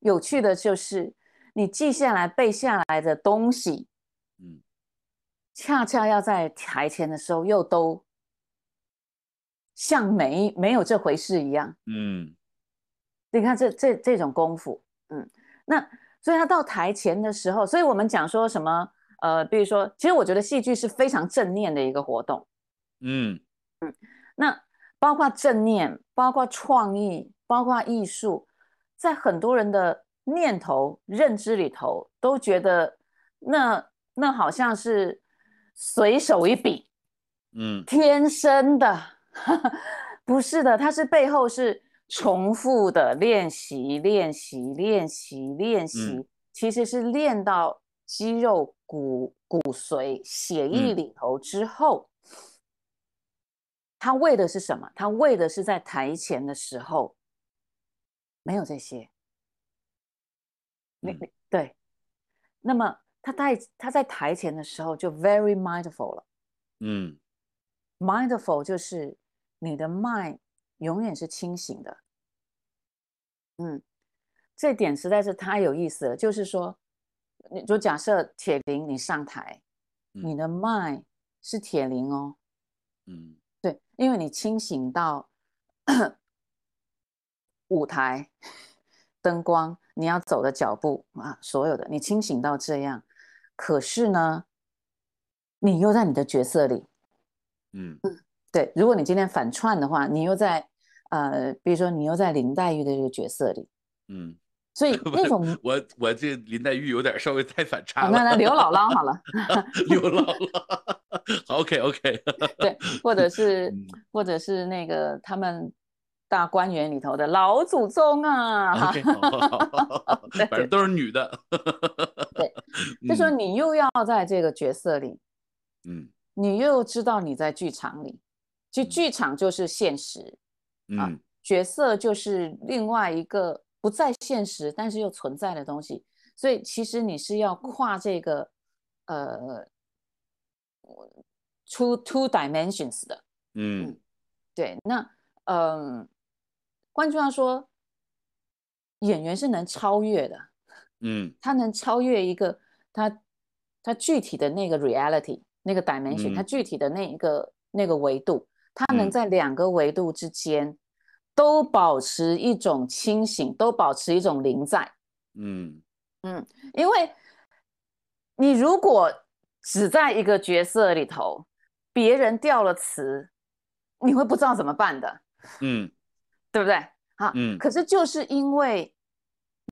有趣的就是，你记下来、背下来的东西，嗯，恰恰要在台前的时候又都像没没有这回事一样。嗯，你看这这这种功夫，嗯，那所以他到台前的时候，所以我们讲说什么？呃，比如说，其实我觉得戏剧是非常正念的一个活动。嗯嗯，那包括正念，包括创意，包括艺术，在很多人的念头认知里头，都觉得那那好像是随手一笔，嗯，天生的，不是的，它是背后是重复的练习，练习，练习，练习，其实是练到肌肉。骨骨髓血液里头之后，他为的是什么？他为的是在台前的时候没有这些。你你对，那么他在他在台前的时候就 very mindful 了。嗯，mindful 就是你的 mind 永远是清醒的。嗯，这点实在是太有意思了，就是说。你就假设铁林，你上台，你的 mind 是铁林哦，嗯，对，因为你清醒到舞台灯光，你要走的脚步啊，所有的你清醒到这样，可是呢，你又在你的角色里，嗯嗯，对，如果你今天反串的话，你又在呃，比如说你又在林黛玉的这个角色里，嗯。所以 那种我我这林黛玉有点稍微太反差了。那那刘姥姥好了，刘姥姥，OK OK。对，或者是或者是那个他们大观园里头的老祖宗啊，反正都是女的。对，就说你又要在这个角色里，嗯，你又知道你在剧场里，其实剧场就是现实，嗯，角色就是另外一个。不在现实，但是又存在的东西，所以其实你是要跨这个呃，two two dimensions 的，嗯，对，那嗯，换句话说，演员是能超越的，嗯，他能超越一个他他具体的那个 reality 那个 dimension，他具体的那一个那个维度，他能在两个维度之间。都保持一种清醒，都保持一种灵在。嗯嗯，因为你如果只在一个角色里头，别人掉了词，你会不知道怎么办的。嗯，对不对？好，嗯。可是就是因为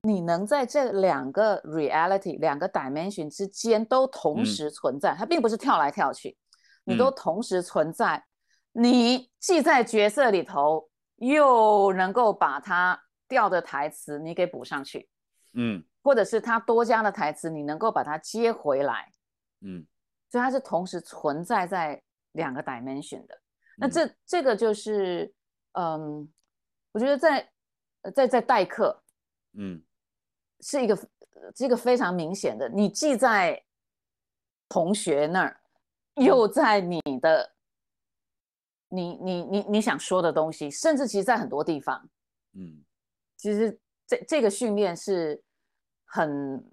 你能在这两个 reality、两个 dimension 之间都同时存在，它并不是跳来跳去，你都同时存在。你既在角色里头。又能够把它掉的台词你给补上去，嗯，或者是他多加的台词，你能够把它接回来，嗯，所以它是同时存在在两个 dimension 的。那这这个就是，嗯，我觉得在在在代课，嗯，是一个一个非常明显的，你既在同学那儿，又在你的。你你你你想说的东西，甚至其实，在很多地方，嗯，其实这这个训练是很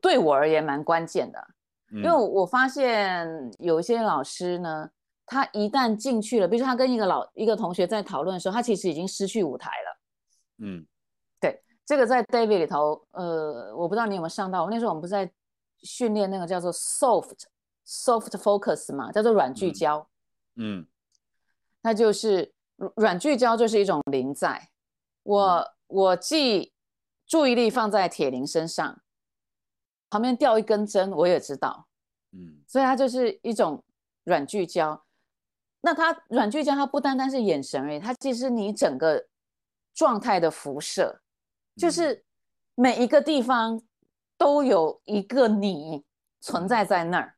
对我而言蛮关键的，因为我发现有一些老师呢，他一旦进去了，比如说他跟一个老一个同学在讨论的时候，他其实已经失去舞台了，嗯，对，这个在 David 里头，呃，我不知道你有没有上到，那时候我们不是在训练那个叫做 soft soft focus 嘛，叫做软聚焦，嗯。那就是软聚焦，就是一种零在。我我既注意力放在铁林身上，旁边掉一根针，我也知道，嗯，所以它就是一种软聚焦。那它软聚焦，它不单单是眼神而已，它其实你整个状态的辐射，就是每一个地方都有一个你存在在那儿，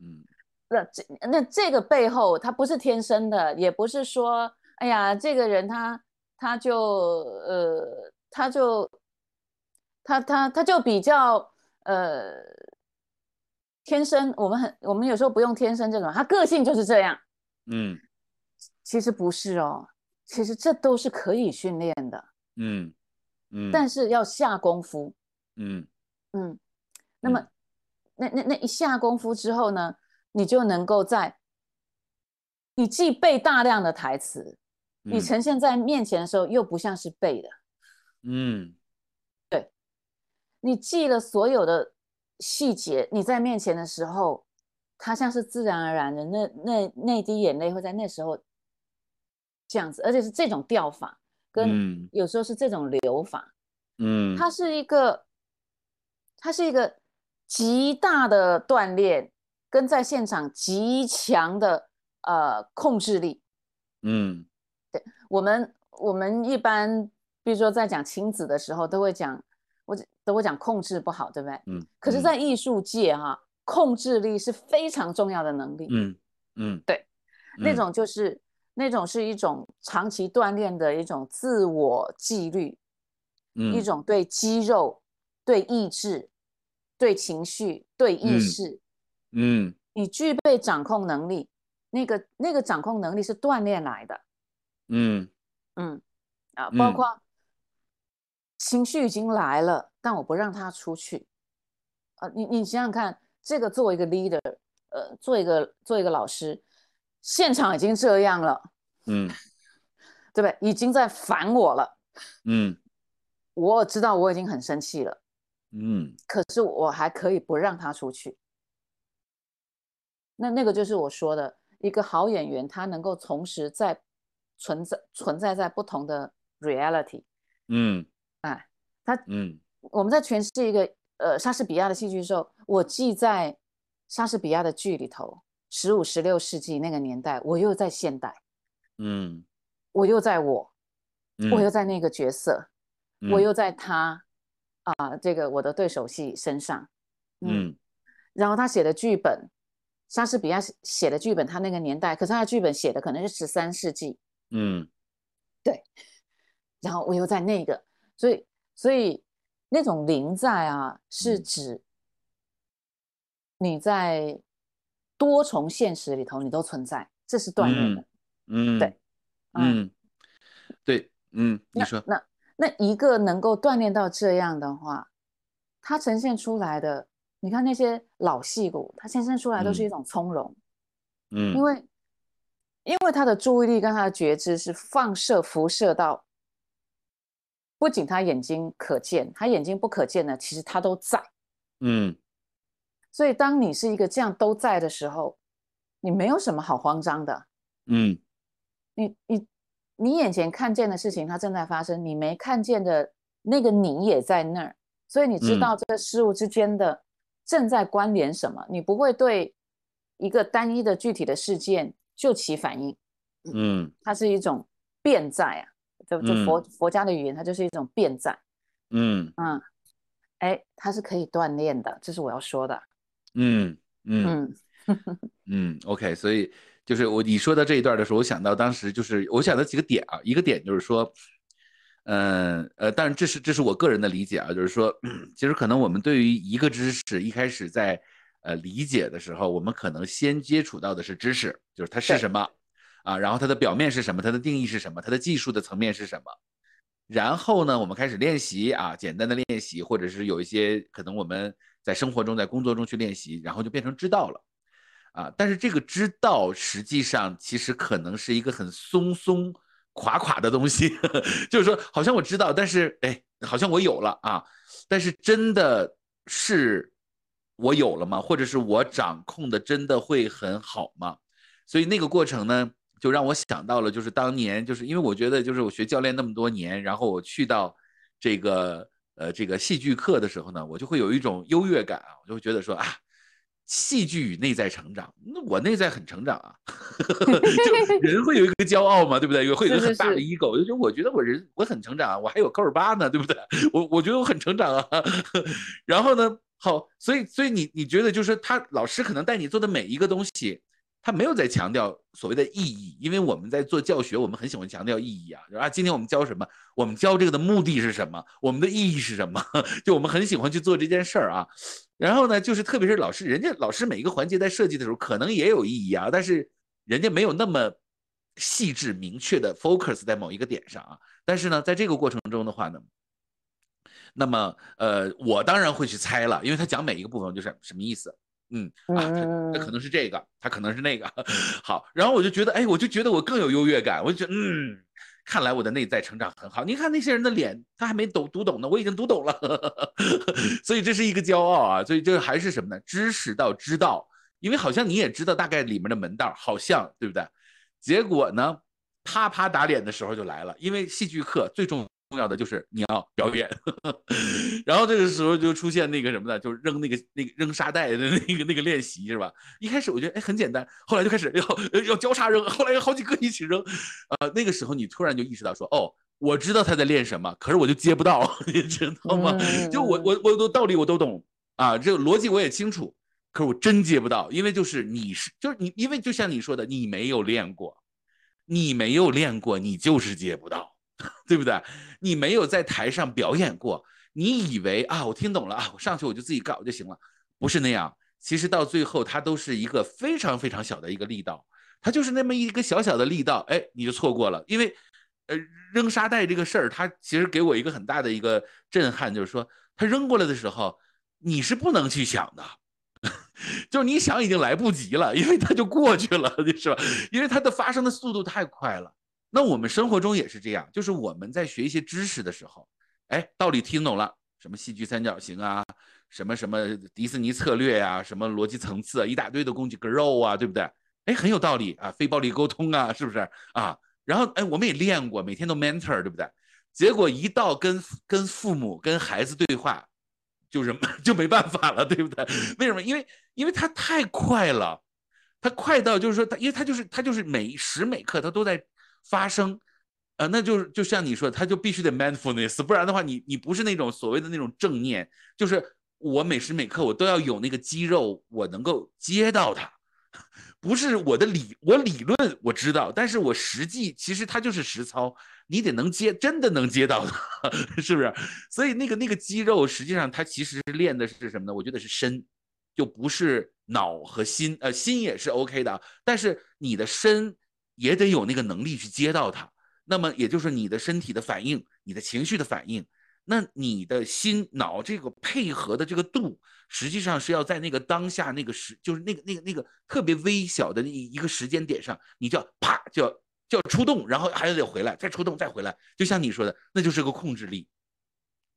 嗯。那这那这个背后，他不是天生的，也不是说，哎呀，这个人他他就呃，他就他他他就比较呃天生。我们很我们有时候不用天生这种，他个性就是这样。嗯，其实不是哦，其实这都是可以训练的。嗯嗯，但是要下功夫。嗯嗯，那么那那那一下功夫之后呢？你就能够在你既背大量的台词，你呈现在面前的时候又不像是背的，嗯，对，你记了所有的细节，你在面前的时候，它像是自然而然的，那那那滴眼泪会在那时候这样子，而且是这种掉法，跟有时候是这种流法，嗯，它是一个，它是一个极大的锻炼，跟在现场极强的。呃，控制力，嗯，对我们，我们一般，比如说在讲亲子的时候，都会讲，我都会讲控制不好，对不对？嗯。可是，在艺术界哈，控制力是非常重要的能力。嗯嗯，对，那种就是那种是一种长期锻炼的一种自我纪律，嗯，一种对肌肉、对意志、对情绪、对意识，嗯，你具备掌控能力。那个那个掌控能力是锻炼来的，嗯。嗯啊，包括情绪已经来了，但我不让他出去，啊，你你想想看，这个作为一个 leader，呃，做一个做一个老师，现场已经这样了，嗯，对不对？已经在烦我了，嗯，我知道我已经很生气了，嗯，可是我还可以不让他出去，那那个就是我说的。一个好演员，他能够同时在存在存在在不同的 reality，嗯，哎，他，嗯，我们在诠释一个呃莎士比亚的戏剧的时候，我既在莎士比亚的剧里头，十五、十六世纪那个年代，我又在现代，嗯，我又在我，我又在那个角色，我又在他啊，这个我的对手戏身上，嗯，然后他写的剧本。莎士比亚写的剧本，他那个年代，可是他的剧本写的可能是十三世纪。嗯，对。然后我又在那个，所以所以那种灵在啊，是指你在多重现实里头，你都存在，这是锻炼的。嗯，对，嗯，对，嗯，你说那那一个能够锻炼到这样的话，它呈现出来的。你看那些老戏骨，他现身出来都是一种从容，嗯，因为因为他的注意力跟他的觉知是放射辐射到，不仅他眼睛可见，他眼睛不可见的，其实他都在，嗯，所以当你是一个这样都在的时候，你没有什么好慌张的，嗯，你你你眼前看见的事情它正在发生，你没看见的那个你也在那儿，所以你知道这个事物之间的。正在关联什么？你不会对一个单一的具体的事件就起反应，嗯，它是一种变在啊，就就佛佛家的语言，它就是一种变在，嗯。嗯，哎，它是可以锻炼的，这是我要说的，嗯嗯嗯，OK，所以就是我你说到这一段的时候，我想到当时就是我想到几个点啊，一个点就是说。嗯呃，当然这是这是我个人的理解啊，就是说，其实可能我们对于一个知识一开始在呃理解的时候，我们可能先接触到的是知识，就是它是什么啊，然后它的表面是什么，它的定义是什么，它的技术的层面是什么，然后呢，我们开始练习啊，简单的练习，或者是有一些可能我们在生活中在工作中去练习，然后就变成知道了啊，但是这个知道实际上其实可能是一个很松松。垮垮的东西，就是说，好像我知道，但是哎，好像我有了啊，但是真的是我有了吗？或者是我掌控的真的会很好吗？所以那个过程呢，就让我想到了，就是当年，就是因为我觉得，就是我学教练那么多年，然后我去到这个呃这个戏剧课的时候呢，我就会有一种优越感啊，我就会觉得说啊。戏剧与内在成长，那我内在很成长啊，就 人会有一个骄傲嘛，对不对？会有一个很大的 ego，就我觉得我人我很成长啊，我还有高尔巴呢，对不对？我我觉得我很成长啊。然后呢，好，所以所以你你觉得就是他老师可能带你做的每一个东西。他没有在强调所谓的意义，因为我们在做教学，我们很喜欢强调意义啊。啊，今天我们教什么？我们教这个的目的是什么？我们的意义是什么？就我们很喜欢去做这件事儿啊。然后呢，就是特别是老师，人家老师每一个环节在设计的时候，可能也有意义啊，但是人家没有那么细致明确的 focus 在某一个点上啊。但是呢，在这个过程中的话呢，那么呃，我当然会去猜了，因为他讲每一个部分就是什么意思。嗯啊，他可能是这个，他可能是那个，好，然后我就觉得，哎，我就觉得我更有优越感，我就觉得，嗯，看来我的内在成长很好。你看那些人的脸，他还没懂读懂呢，我已经读懂了，所以这是一个骄傲啊。所以这还是什么呢？知识到知道，因为好像你也知道大概里面的门道，好像对不对？结果呢，啪啪打脸的时候就来了，因为戏剧课最重。重要的就是你要表演，然后这个时候就出现那个什么呢？就是扔那个那个扔沙袋的那个那个练习是吧？一开始我觉得哎很简单，后来就开始要要交叉扔，后来有好几个一起扔，呃那个时候你突然就意识到说哦，我知道他在练什么，可是我就接不到，你知道吗？就我我我都道理我都懂啊，这个逻辑我也清楚，可是我真接不到，因为就是你是就是你，因为就像你说的，你没有练过，你没有练过，你就是接不到。对不对？你没有在台上表演过，你以为啊，我听懂了啊，我上去我就自己搞就行了，不是那样。其实到最后，它都是一个非常非常小的一个力道，它就是那么一个小小的力道，哎，你就错过了。因为，呃，扔沙袋这个事儿，它其实给我一个很大的一个震撼，就是说，它扔过来的时候，你是不能去想的，就是你想已经来不及了，因为它就过去了，是吧？因为它的发生的速度太快了。那我们生活中也是这样，就是我们在学一些知识的时候，哎，道理听懂了，什么戏剧三角形啊，什么什么迪士尼策略呀，什么逻辑层次啊，一大堆的工具 grow 啊，对不对？哎，很有道理啊，非暴力沟通啊，是不是啊？然后哎，我们也练过，每天都 mentor，对不对？结果一到跟跟父母跟孩子对话，就什么 就没办法了，对不对？为什么？因为因为他太快了，他快到就是说他，因为他就是他就是每时每刻他都在。发生，呃，那就是就像你说，他就必须得 mindfulness，不然的话，你你不是那种所谓的那种正念，就是我每时每刻我都要有那个肌肉，我能够接到它，不是我的理，我理论我知道，但是我实际其实它就是实操，你得能接，真的能接到它，是不是？所以那个那个肌肉实际上它其实练的是什么呢？我觉得是身，就不是脑和心，呃，心也是 OK 的，但是你的身。也得有那个能力去接到它，那么也就是你的身体的反应，你的情绪的反应，那你的心脑这个配合的这个度，实际上是要在那个当下那个时，就是那个那个那个特别微小的一一个时间点上，你就要啪就要就要出动，然后还得回来，再出动再回来，就像你说的，那就是个控制力，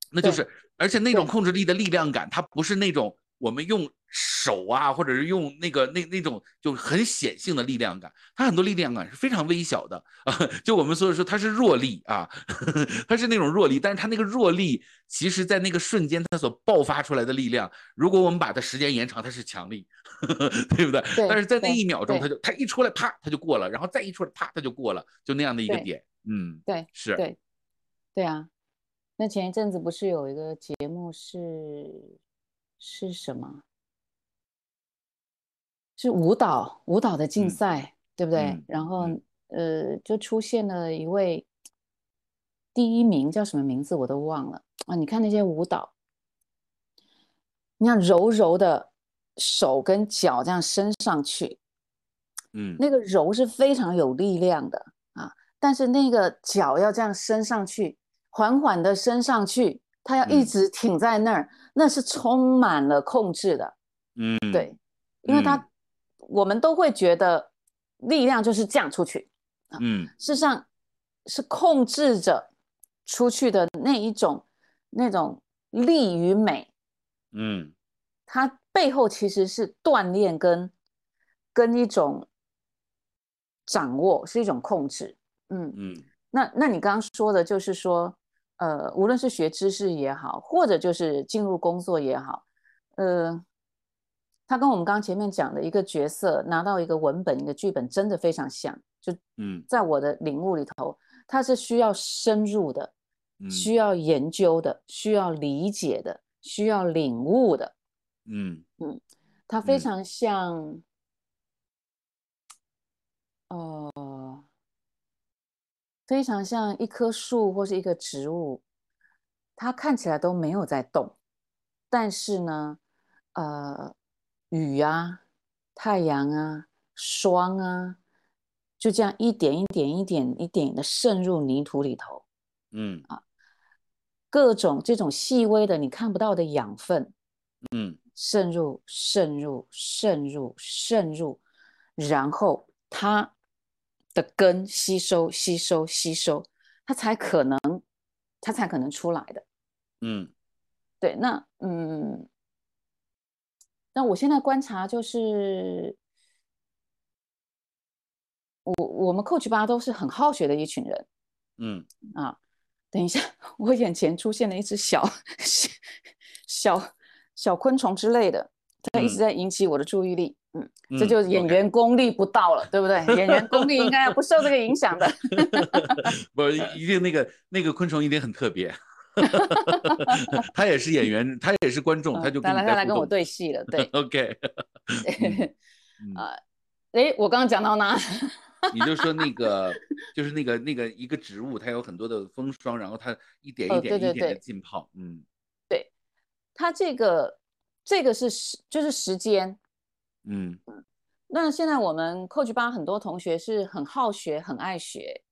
那就是，而且那种控制力的力量感，它不是那种我们用。手啊，或者是用那个那那种就很显性的力量感，它很多力量感是非常微小的啊。就我们所以说它是弱力啊，它是那种弱力，但是它那个弱力，其实在那个瞬间它所爆发出来的力量，如果我们把它时间延长，它是强力，对不对？但是在那一秒钟，它就它一出来，啪，它就过了，然后再一出来，啪，它就过了，就那样的一个点。嗯，对，是，对，对啊。那前一阵子不是有一个节目是是什么？是舞蹈舞蹈的竞赛，对不对？然后呃，就出现了一位第一名，叫什么名字我都忘了啊！你看那些舞蹈，你看柔柔的手跟脚这样伸上去，嗯，那个柔是非常有力量的啊。但是那个脚要这样伸上去，缓缓的伸上去，它要一直挺在那儿，那是充满了控制的。嗯，对，因为他。我们都会觉得力量就是这样出去，嗯，事实上是控制着出去的那一种那种力与美，嗯，它背后其实是锻炼跟跟一种掌握，是一种控制，嗯嗯。那那你刚刚说的就是说，呃，无论是学知识也好，或者就是进入工作也好，呃。他跟我们刚刚前面讲的一个角色拿到一个文本、一个剧本，真的非常像。就嗯，在我的领悟里头，它是需要深入的，需要研究的，需要理解的，需要领悟的。嗯嗯，它非常像，呃，非常像一棵树或是一个植物，它看起来都没有在动，但是呢，呃。雨啊，太阳啊，霜啊，就这样一点一点、一点一点的渗入泥土里头。嗯啊，各种这种细微的你看不到的养分，嗯，渗入、渗入、渗入、渗入，然后它的根吸收、吸收、吸收，它才可能，它才可能出来的。嗯，对，那嗯，那我现在观察就是，我我们 Coach 八都是很好学的一群人。嗯啊，等一下，我眼前出现了一只小小小昆虫之类的，它一直在引起我的注意力。嗯，这就是演员功力不到了，对不对？演员功力应该要不受这个影响的。不，一定那个那个昆虫一定很特别。他也是演员，他也是观众，他就他来他来跟我对戏了。对，OK。啊，哎，我刚刚讲到哪？你就说那个，就是那个那个一个植物，它有很多的风霜，然后它一点一点一点的浸泡，嗯，对，它这个这个是时就是时间，嗯嗯那现在我们 Coach 班很多同学是很好学，很爱学，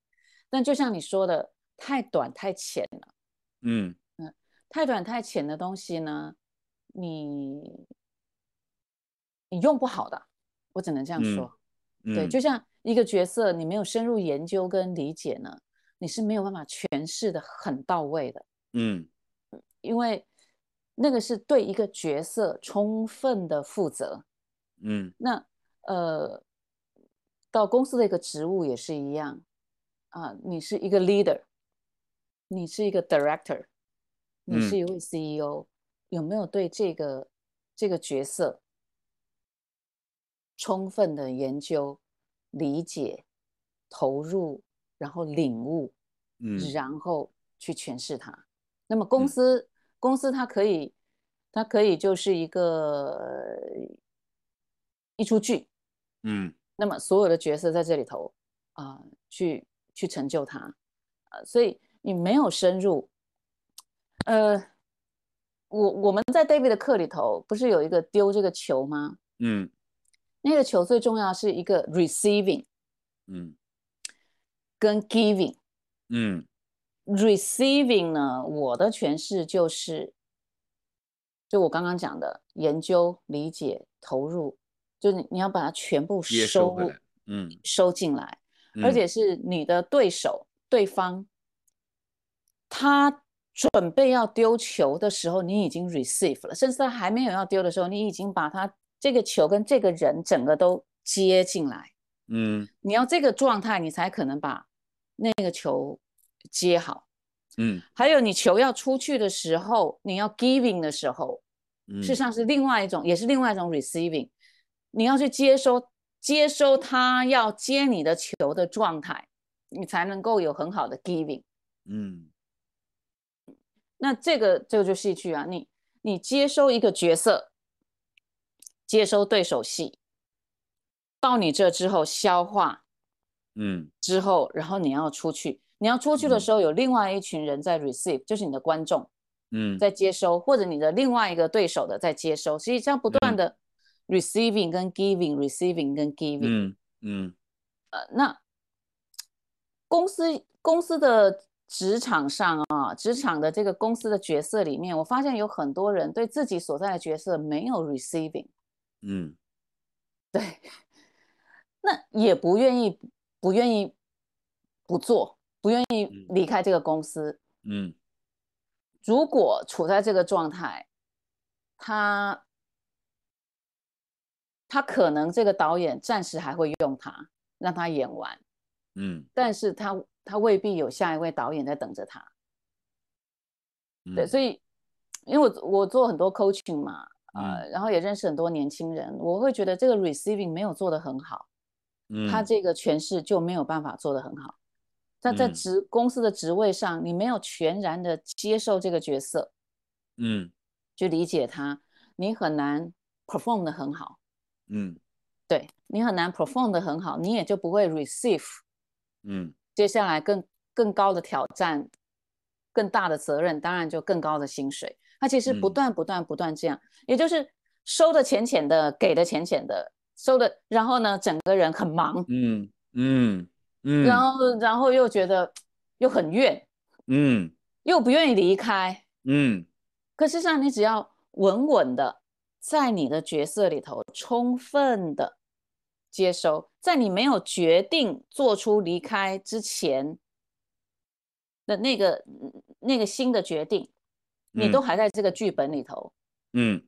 但就像你说的，太短太浅了，嗯嗯，太短太浅的东西呢，你你用不好的，我只能这样说，对，就像。一个角色，你没有深入研究跟理解呢，你是没有办法诠释的很到位的。嗯，因为那个是对一个角色充分的负责。嗯，那呃，到公司的一个职务也是一样啊，你是一个 leader，你是一个 director，你是一位 CEO，有没有对这个这个角色充分的研究？理解、投入，然后领悟，嗯，然后去诠释它。那么公司，公司它可以，它可以就是一个一出剧，嗯，那么所有的角色在这里头啊，去去成就他，啊，所以你没有深入，呃，我我们在 David 的课里头不是有一个丢这个球吗？嗯。那个球最重要是一个 receiving，嗯，跟 giving，嗯，receiving 呢，我的诠释就是，就我刚刚讲的研究、理解、投入，就是你要把它全部收，嗯，收进来，而且是你的对手、对方，他准备要丢球的时候，你已经 receive 了，甚至他还没有要丢的时候，你已经把他。这个球跟这个人整个都接进来，嗯，你要这个状态，你才可能把那个球接好，嗯，还有你球要出去的时候，你要 giving 的时候，事实上是另外一种，也是另外一种 receiving，你要去接收接收他要接你的球的状态，你才能够有很好的 giving，嗯，那这个这个就戏剧啊，你你接收一个角色。接收对手戏，到你这之后消化，嗯，之后然后你要出去，你要出去的时候有另外一群人在 receive，就是你的观众，嗯，在接收，或者你的另外一个对手的在接收，所以这样不断的 receiving 跟 giving，receiving 跟 giving，嗯嗯，呃，那公司公司的职场上啊，职场的这个公司的角色里面，我发现有很多人对自己所在的角色没有 receiving。嗯，对，那也不愿意，不愿意不做，不愿意离开这个公司。嗯，如果处在这个状态，他他可能这个导演暂时还会用他，让他演完。嗯，但是他他未必有下一位导演在等着他。对，所以因为我我做很多 coaching 嘛。呃，然后也认识很多年轻人，我会觉得这个 receiving 没有做得很好，嗯，他这个诠释就没有办法做得很好。但在职公司的职位上，你没有全然的接受这个角色，嗯，去理解他，你很难 perform 的很好，嗯，对你很难 perform 的很好，你也就不会 receive，嗯，接下来更更高的挑战，更大的责任，当然就更高的薪水。他其实不断不断不断这样，也就是收的浅浅的，给的浅浅的，收的，然后呢，整个人很忙，嗯嗯嗯，然后然后又觉得又很怨，嗯，又不愿意离开，嗯，可事实上你只要稳稳的在你的角色里头充分的接收，在你没有决定做出离开之前的那个那个新的决定，你都还在这个剧本里头。嗯，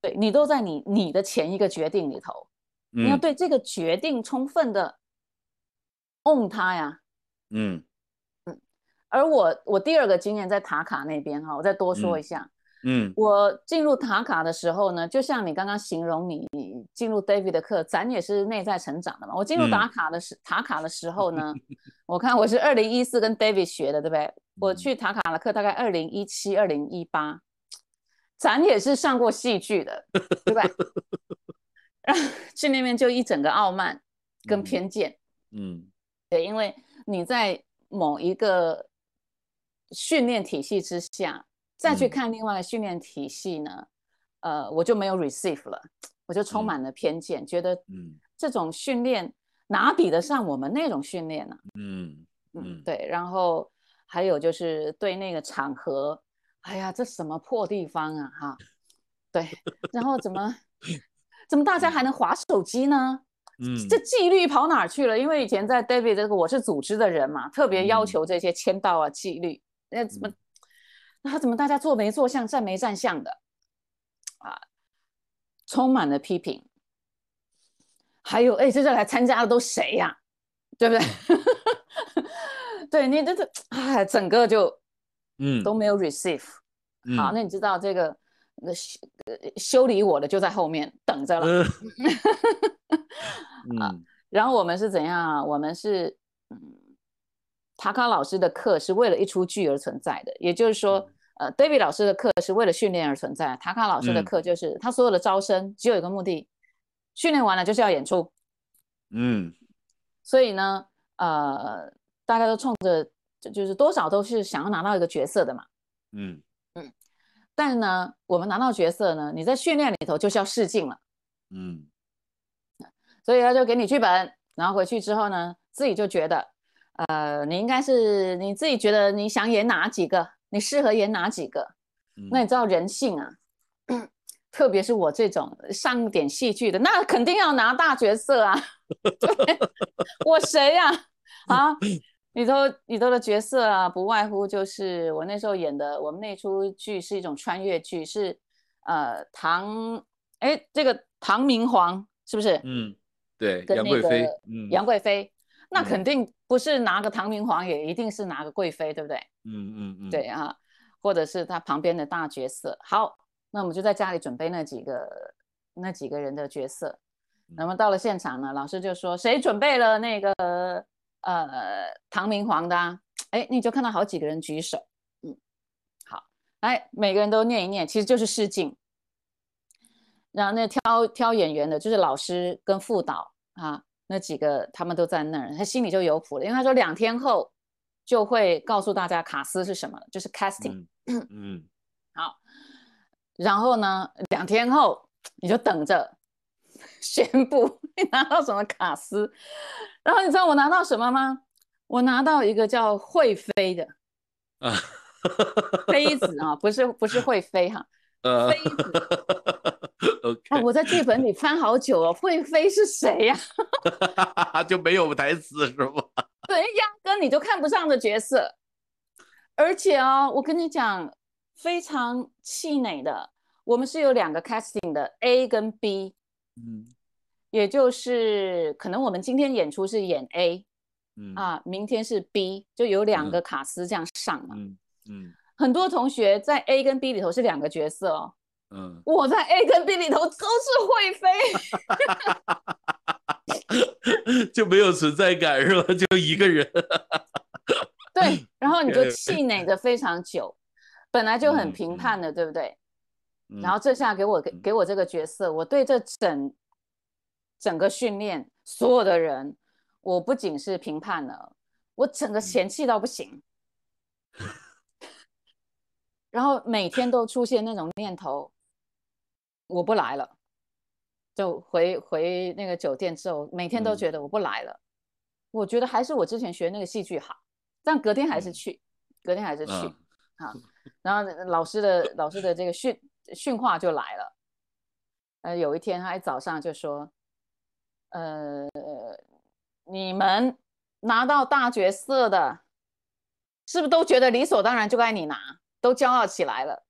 对你都在你你的前一个决定里头，你要对这个决定充分的 own 它呀。嗯嗯，而我我第二个经验在塔卡那边哈，我再多说一下。嗯，我进入塔卡的时候呢，就像你刚刚形容你进入 David 的课，咱也是内在成长的嘛。我进入打卡的时塔卡的时候呢，我看我是二零一四跟 David 学的，对不对？我去塔卡的课大概二零一七、二零一八，咱也是上过戏剧的，对吧？去那边就一整个傲慢跟偏见，嗯，对，因为你在某一个训练体系之下。再去看另外的训练体系呢，呃，我就没有 receive 了，我就充满了偏见，觉得嗯，这种训练哪比得上我们那种训练呢？嗯嗯，对。然后还有就是对那个场合，哎呀，这什么破地方啊，哈，对。然后怎么怎么大家还能划手机呢？嗯，这纪律跑哪去了？因为以前在 David 这个我是组织的人嘛，特别要求这些签到啊纪律，那怎么？那怎么大家做没做相，站没站相的啊？充满了批评。还有，哎，这这来参加的都谁呀？对不对？对你这这，哎，整个就嗯都没有 receive。好，那你知道这个那修修理我的就在后面等着了。啊，然后我们是怎样啊？我们是嗯。塔卡老师的课是为了一出剧而存在的，也就是说，呃，David 老师的课是为了训练而存在。塔卡老师的课就是他所有的招生只有一个目的，训练完了就是要演出。嗯，所以呢，呃，大家都冲着就是多少都是想要拿到一个角色的嘛。嗯嗯，但呢，我们拿到角色呢，你在训练里头就是要试镜了。嗯，所以他就给你剧本，然后回去之后呢，自己就觉得。呃，你应该是你自己觉得你想演哪几个，你适合演哪几个？那你知道人性啊，特别是我这种上点戏剧的，那肯定要拿大角色啊。我谁呀？啊，里头里头的角色啊，不外乎就是我那时候演的，我们那出剧是一种穿越剧，是呃唐，哎，这个唐明皇是不是？嗯，对，杨贵妃，嗯，杨贵妃。那肯定不是拿个唐明皇，也一定是拿个贵妃，对不对？嗯嗯嗯，对啊，或者是他旁边的大角色。好，那我们就在家里准备那几个那几个人的角色。那么到了现场呢，老师就说谁准备了那个呃唐明皇的？啊哎，你就看到好几个人举手。嗯，好，来每个人都念一念，其实就是试镜。然后那挑挑演员的就是老师跟副导啊。那几个他们都在那儿，他心里就有谱了，因为他说两天后就会告诉大家卡斯是什么，就是 casting。嗯，好，然后呢，两天后你就等着 宣布你拿到什么卡斯。然后你知道我拿到什么吗？我拿到一个叫会飞的啊，妃子啊，不是不是会飞哈，妃子。OK，我在剧本里翻好久了，会飞是谁呀？就没有台词是吗？对，压根你就看不上的角色，而且哦，我跟你讲，非常气馁的。我们是有两个 casting 的 A 跟 B，嗯，也就是可能我们今天演出是演 A，嗯啊，明天是 B，就有两个卡司这样上嘛，嗯嗯，很多同学在 A 跟 B 里头是两个角色哦。嗯，我在 A 跟 B 里头都是会飞，就没有存在感是吧？就一个人。对，然后你就气 馁的非常久，本来就很评判的，对不对？然后这下给我给给我这个角色，我对这整整个训练所有的人，我不仅是评判了，我整个嫌弃到不行。然后每天都出现那种念头。我不来了，就回回那个酒店之后，每天都觉得我不来了。我觉得还是我之前学那个戏剧好，但隔天还是去，隔天还是去啊。然后老师的老师的这个训训话就来了，呃，有一天他早上就说，呃，你们拿到大角色的，是不是都觉得理所当然就该你拿，都骄傲起来了？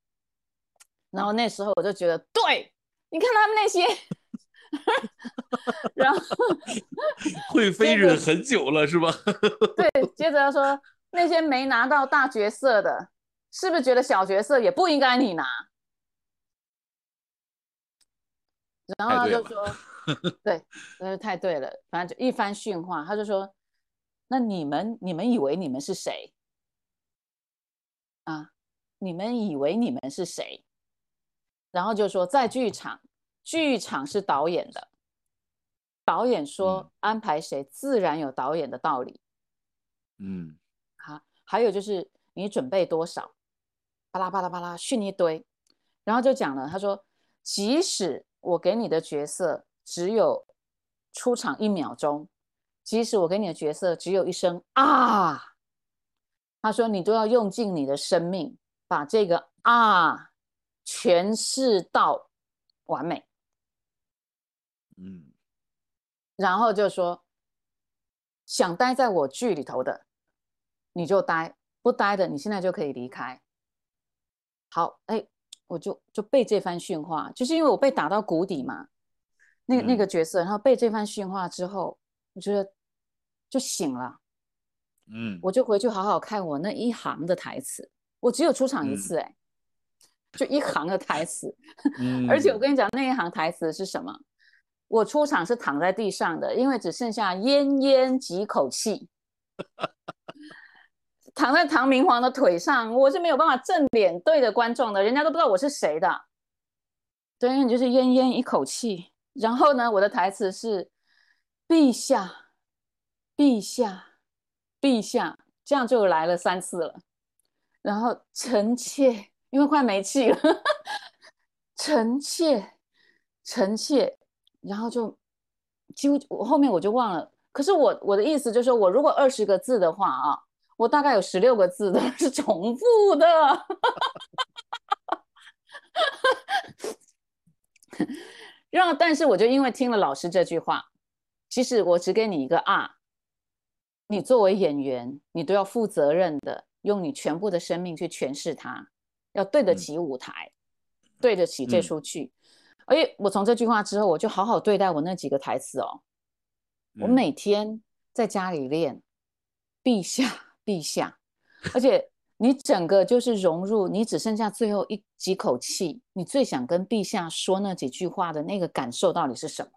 然后那时候我就觉得，对，你看他们那些，然后 会飞忍很久了是吧？对，接着他说那些没拿到大角色的，是不是觉得小角色也不应该你拿？然后他就说：“对，那就太对了。反正就一番训话，他就说：‘那你们，你们以为你们是谁？啊？你们以为你们是谁？’然后就说在剧场，剧场是导演的，导演说安排谁，自然有导演的道理。嗯，好，还有就是你准备多少，巴拉巴拉巴拉训一堆，然后就讲了，他说即使。”我给你的角色只有出场一秒钟，即使我给你的角色只有一声啊，他说你都要用尽你的生命把这个啊诠释到完美。嗯，然后就说想待在我剧里头的你就待，不待的你现在就可以离开。好，哎。我就就被这番训话，就是因为我被打到谷底嘛，那那个角色，然后被这番训话之后，我觉得就醒了，嗯，我就回去好好看我那一行的台词，我只有出场一次，哎，就一行的台词，而且我跟你讲那一行台词是什么？我出场是躺在地上的，因为只剩下奄奄几口气。躺在唐明皇的腿上，我是没有办法正脸对着观众的，人家都不知道我是谁的。对，你就是奄奄一口气。然后呢，我的台词是“陛下，陛下，陛下”，这样就来了三次了。然后臣妾，因为快没气了，臣妾，臣妾，然后就几乎我后面我就忘了。可是我我的意思就是说，我如果二十个字的话啊。我大概有十六个字都是重复的，然后但是我就因为听了老师这句话，其实我只给你一个啊，你作为演员，你都要负责任的用你全部的生命去诠释它，要对得起舞台，对得起这出剧。哎，我从这句话之后，我就好好对待我那几个台词哦，我每天在家里练，陛下。陛下，而且你整个就是融入，你只剩下最后一几口气，你最想跟陛下说那几句话的那个感受到底是什么？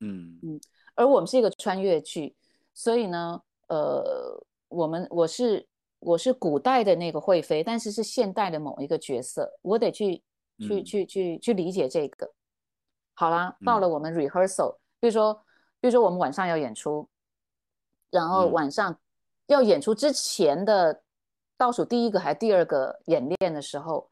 嗯嗯。而我们是一个穿越剧，所以呢，呃，我们我是我是古代的那个惠妃，但是是现代的某一个角色，我得去去去去去理解这个。好啦，到了我们 rehearsal，比如说比如说我们晚上要演出，然后晚上。要演出之前的倒数第一个还第二个演练的时候，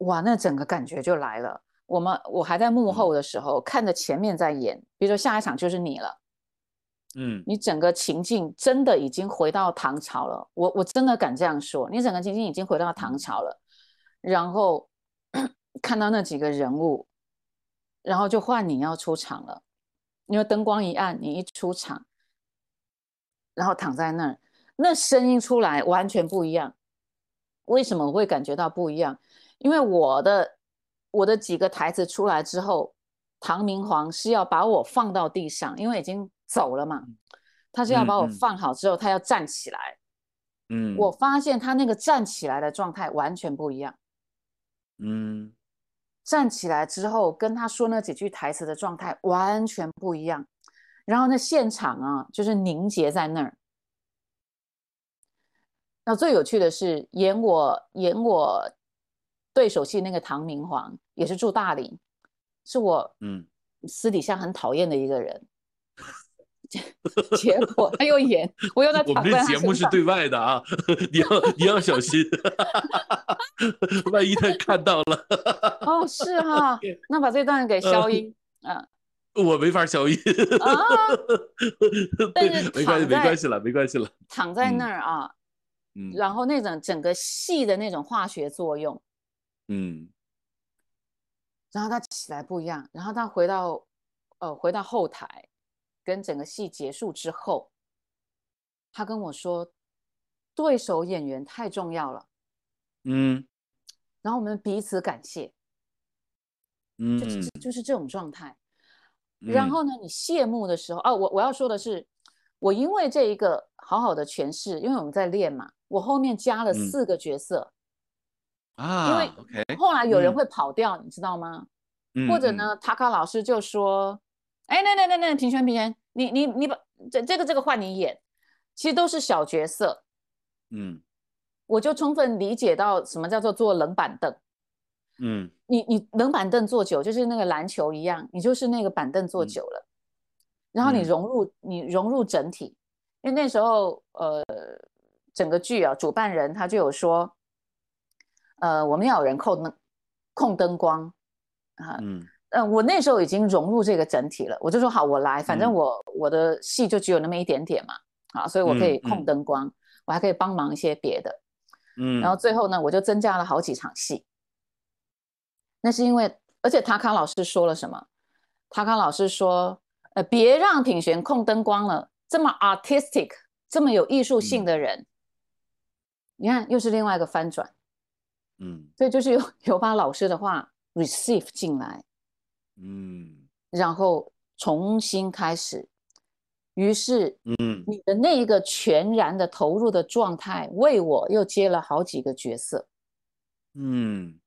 哇，那整个感觉就来了。我们我还在幕后的时候，看着前面在演，比如说下一场就是你了，嗯，你整个情境真的已经回到唐朝了。我我真的敢这样说，你整个情境已经回到唐朝了。然后 看到那几个人物，然后就换你要出场了，因为灯光一暗，你一出场，然后躺在那儿。那声音出来完全不一样，为什么会感觉到不一样？因为我的我的几个台词出来之后，唐明皇是要把我放到地上，因为已经走了嘛，他是要把我放好之后，他要站起来。嗯，我发现他那个站起来的状态完全不一样。嗯，站起来之后跟他说那几句台词的状态完全不一样，然后那现场啊，就是凝结在那儿。那最有趣的是，演我演我对手戏那个唐明皇，也是住大理，是我嗯私底下很讨厌的一个人。结果他又演，我又在 我们这节目是对外的啊，你要你要小心，万一他看到了。哦，是哈，那把这段给消音啊。我没法消音啊。但是没关系，没关系了，没关系了。躺在那儿啊。嗯，然后那种整个戏的那种化学作用，嗯，然后他起来不一样，然后他回到呃回到后台，跟整个戏结束之后，他跟我说，对手演员太重要了，嗯，然后我们彼此感谢，嗯，就是就是这种状态。然后呢，你谢幕的时候，哦，我我要说的是，我因为这一个好好的诠释，因为我们在练嘛，我后面加了四个角色。啊，因为后来有人会跑掉，你知道吗？或者呢，塔卡老师就说：“哎，那那那那，平权平权，你你你把这这个这个换你演，其实都是小角色。”嗯，我就充分理解到什么叫做坐冷板凳。嗯，你你冷板凳坐久，就是那个篮球一样，你就是那个板凳坐久了，然后你融入你融入整体。因为那时候呃，整个剧啊，主办人他就有说。呃，我们要有人控灯，控灯光，啊，嗯，呃，我那时候已经融入这个整体了，我就说好，我来，反正我我的戏就只有那么一点点嘛，啊，所以我可以控灯光，我还可以帮忙一些别的，嗯，然后最后呢，我就增加了好几场戏，那是因为，而且塔卡老师说了什么？塔卡老师说，呃，别让品璇控灯光了，这么 artistic，这么有艺术性的人，你看，又是另外一个翻转。嗯，所以就是有 有把老师的话 receive 进来，嗯，然后重新开始，于是，嗯，你的那一个全然的投入的状态，为我又接了好几个角色，嗯，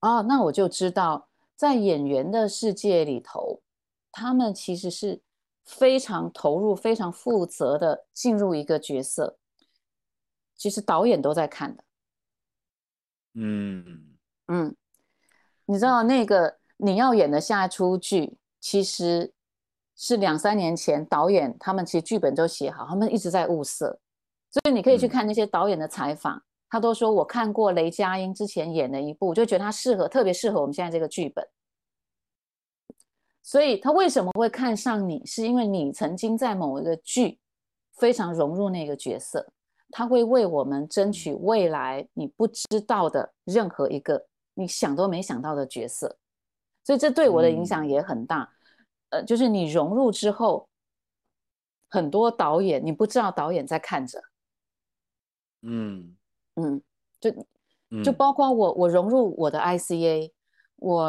啊，那我就知道，在演员的世界里头，他们其实是非常投入、非常负责的进入一个角色，其实导演都在看的。嗯。嗯，你知道那个你要演的下一出剧，其实是两三年前导演他们其实剧本都写好，他们一直在物色，所以你可以去看那些导演的采访，他都说我看过雷佳音之前演的一部，就觉得他适合，特别适合我们现在这个剧本。所以他为什么会看上你，是因为你曾经在某一个剧非常融入那个角色。他会为我们争取未来你不知道的任何一个你想都没想到的角色，所以这对我的影响也很大。呃，就是你融入之后，很多导演你不知道导演在看着，嗯。嗯，就就包括我，我融入我的 ICA，我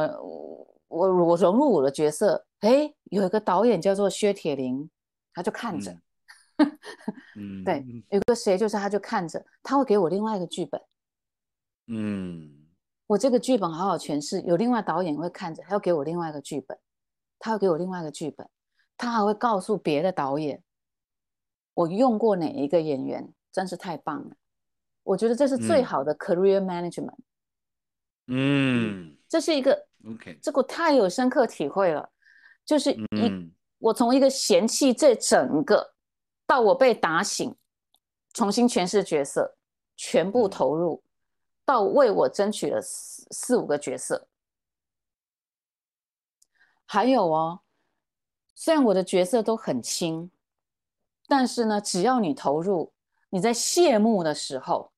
我我融入我的角色，哎，有一个导演叫做薛铁林，他就看着。嗯，对，有个谁就是他，就看着他会给我另外一个剧本，嗯，我这个剧本好好诠释，有另外导演会看着，他要给我另外一个剧本，他要给我另外一个剧本，他还会告诉别的导演，我用过哪一个演员，真是太棒了，我觉得这是最好的 career management，嗯，这是一个 OK，这个太有深刻体会了，就是一。我从一个嫌弃这整个。到我被打醒，重新诠释角色，全部投入，到为我争取了四四五个角色。还有哦，虽然我的角色都很轻，但是呢，只要你投入，你在谢幕的时候，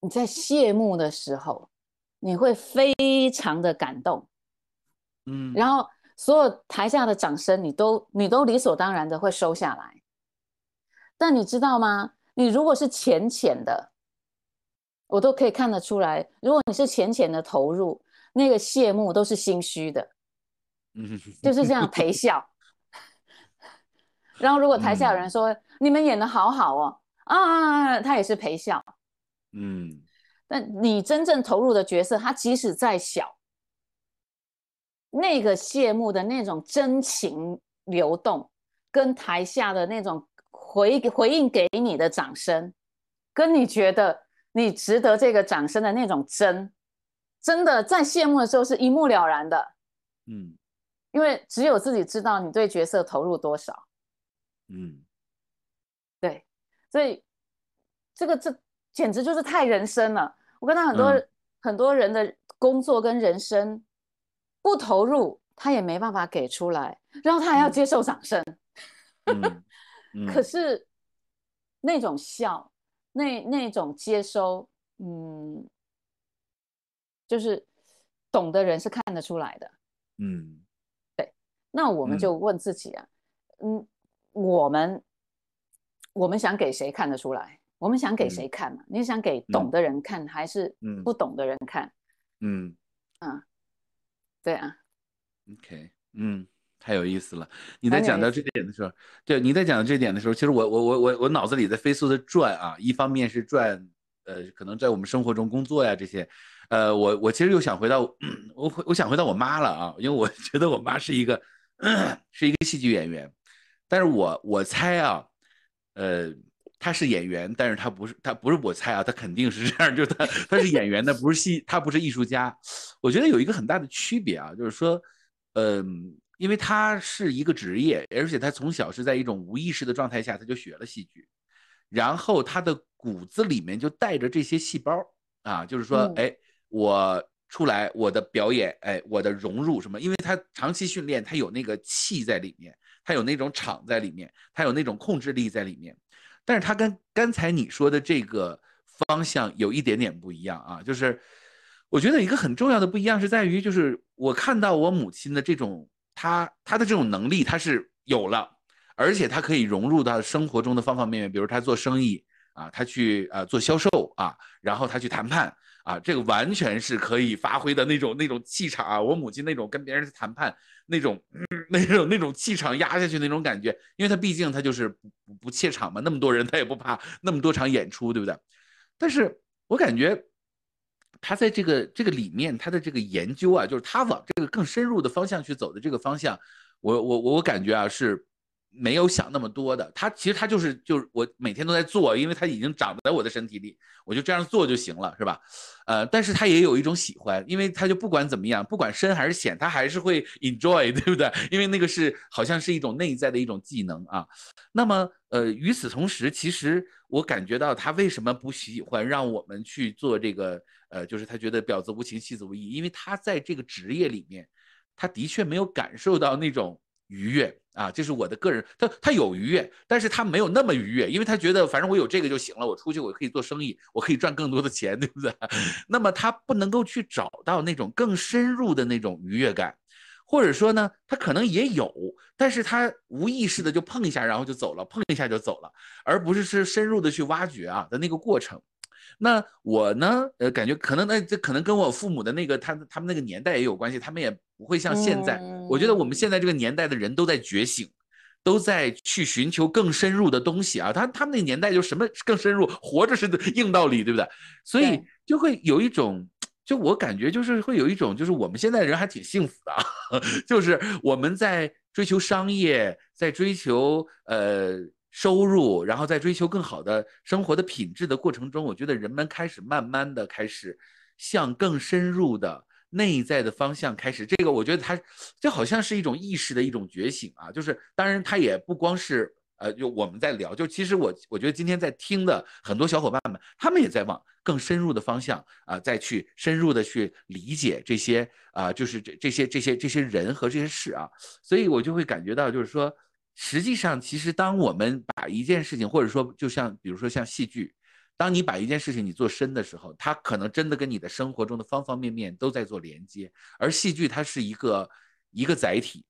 你在谢幕的时候，你会非常的感动，嗯，然后。所有台下的掌声，你都你都理所当然的会收下来。但你知道吗？你如果是浅浅的，我都可以看得出来。如果你是浅浅的投入，那个谢幕都是心虚的，嗯，就是这样 陪笑。然后如果台下有人说你们演的好好哦，啊，他也是陪笑。嗯，但你真正投入的角色，他即使再小。那个谢幕的那种真情流动，跟台下的那种回回应给你的掌声，跟你觉得你值得这个掌声的那种真，真的在谢幕的时候是一目了然的。嗯，因为只有自己知道你对角色投入多少。嗯，对，所以这个这简直就是太人生了。我看到很多很多人的工作跟人生。不投入，他也没办法给出来，然后他还要接受掌声。可是那种笑，那那种接收，嗯，就是懂的人是看得出来的。嗯，对。那我们就问自己啊，嗯，我们我们想给谁看得出来？我们想给谁看嘛？你想给懂的人看，还是不懂的人看？嗯，啊，对啊。OK，嗯。太有意思了！你在讲到这点的时候，对，你在讲到这点的时候，其实我我我我我脑子里在飞速的转啊，一方面是转，呃，可能在我们生活中工作呀这些，呃，我我其实又想回到我我想回到我妈了啊，因为我觉得我妈是一个是一个戏剧演员，但是我我猜啊，呃，她是演员，但是她不是她不是我猜啊，她肯定是这样，就是她她是演员，但，不是戏，她不是艺术家，我觉得有一个很大的区别啊，就是说，嗯。因为他是一个职业，而且他从小是在一种无意识的状态下，他就学了戏剧，然后他的骨子里面就带着这些细胞啊，就是说，哎，我出来我的表演，哎，我的融入什么？因为他长期训练，他有那个气在里面，他有那种场在里面，他有那种控制力在里面。但是他跟刚才你说的这个方向有一点点不一样啊，就是我觉得一个很重要的不一样是在于，就是我看到我母亲的这种。他他的这种能力他是有了，而且他可以融入到生活中的方方面面，比如他做生意啊，他去啊做销售啊，然后他去谈判啊，这个完全是可以发挥的那种那种气场啊。我母亲那种跟别人谈判那种 那种那种气场压下去那种感觉，因为他毕竟他就是不不怯场嘛，那么多人他也不怕那么多场演出，对不对？但是我感觉。他在这个这个里面，他的这个研究啊，就是他往这个更深入的方向去走的这个方向，我我我感觉啊是没有想那么多的。他其实他就是就是我每天都在做，因为他已经长在我的身体里，我就这样做就行了，是吧？呃，但是他也有一种喜欢，因为他就不管怎么样，不管深还是浅，他还是会 enjoy，对不对？因为那个是好像是一种内在的一种技能啊。那么呃，与此同时，其实我感觉到他为什么不喜欢让我们去做这个。呃，就是他觉得婊子无情，戏子无义，因为他在这个职业里面，他的确没有感受到那种愉悦啊。这是我的个人，他他有愉悦，但是他没有那么愉悦，因为他觉得反正我有这个就行了，我出去我可以做生意，我可以赚更多的钱，对不对？那么他不能够去找到那种更深入的那种愉悦感，或者说呢，他可能也有，但是他无意识的就碰一下，然后就走了，碰一下就走了，而不是是深入的去挖掘啊的那个过程。那我呢？呃，感觉可能那这可能跟我父母的那个他他们那个年代也有关系，他们也不会像现在。我觉得我们现在这个年代的人都在觉醒，都在去寻求更深入的东西啊。他他们那个年代就什么更深入，活着是硬道理，对不对？所以就会有一种，就我感觉就是会有一种，就是我们现在人还挺幸福的，啊 就是我们在追求商业，在追求呃。收入，然后在追求更好的生活的品质的过程中，我觉得人们开始慢慢的开始向更深入的内在的方向开始。这个我觉得它就好像是一种意识的一种觉醒啊。就是当然它也不光是呃，就我们在聊，就其实我我觉得今天在听的很多小伙伴们，他们也在往更深入的方向啊，再去深入的去理解这些啊，就是这这些这些这些人和这些事啊。所以我就会感觉到，就是说。实际上，其实当我们把一件事情，或者说就像比如说像戏剧，当你把一件事情你做深的时候，它可能真的跟你的生活中的方方面面都在做连接。而戏剧它是一个一个载体，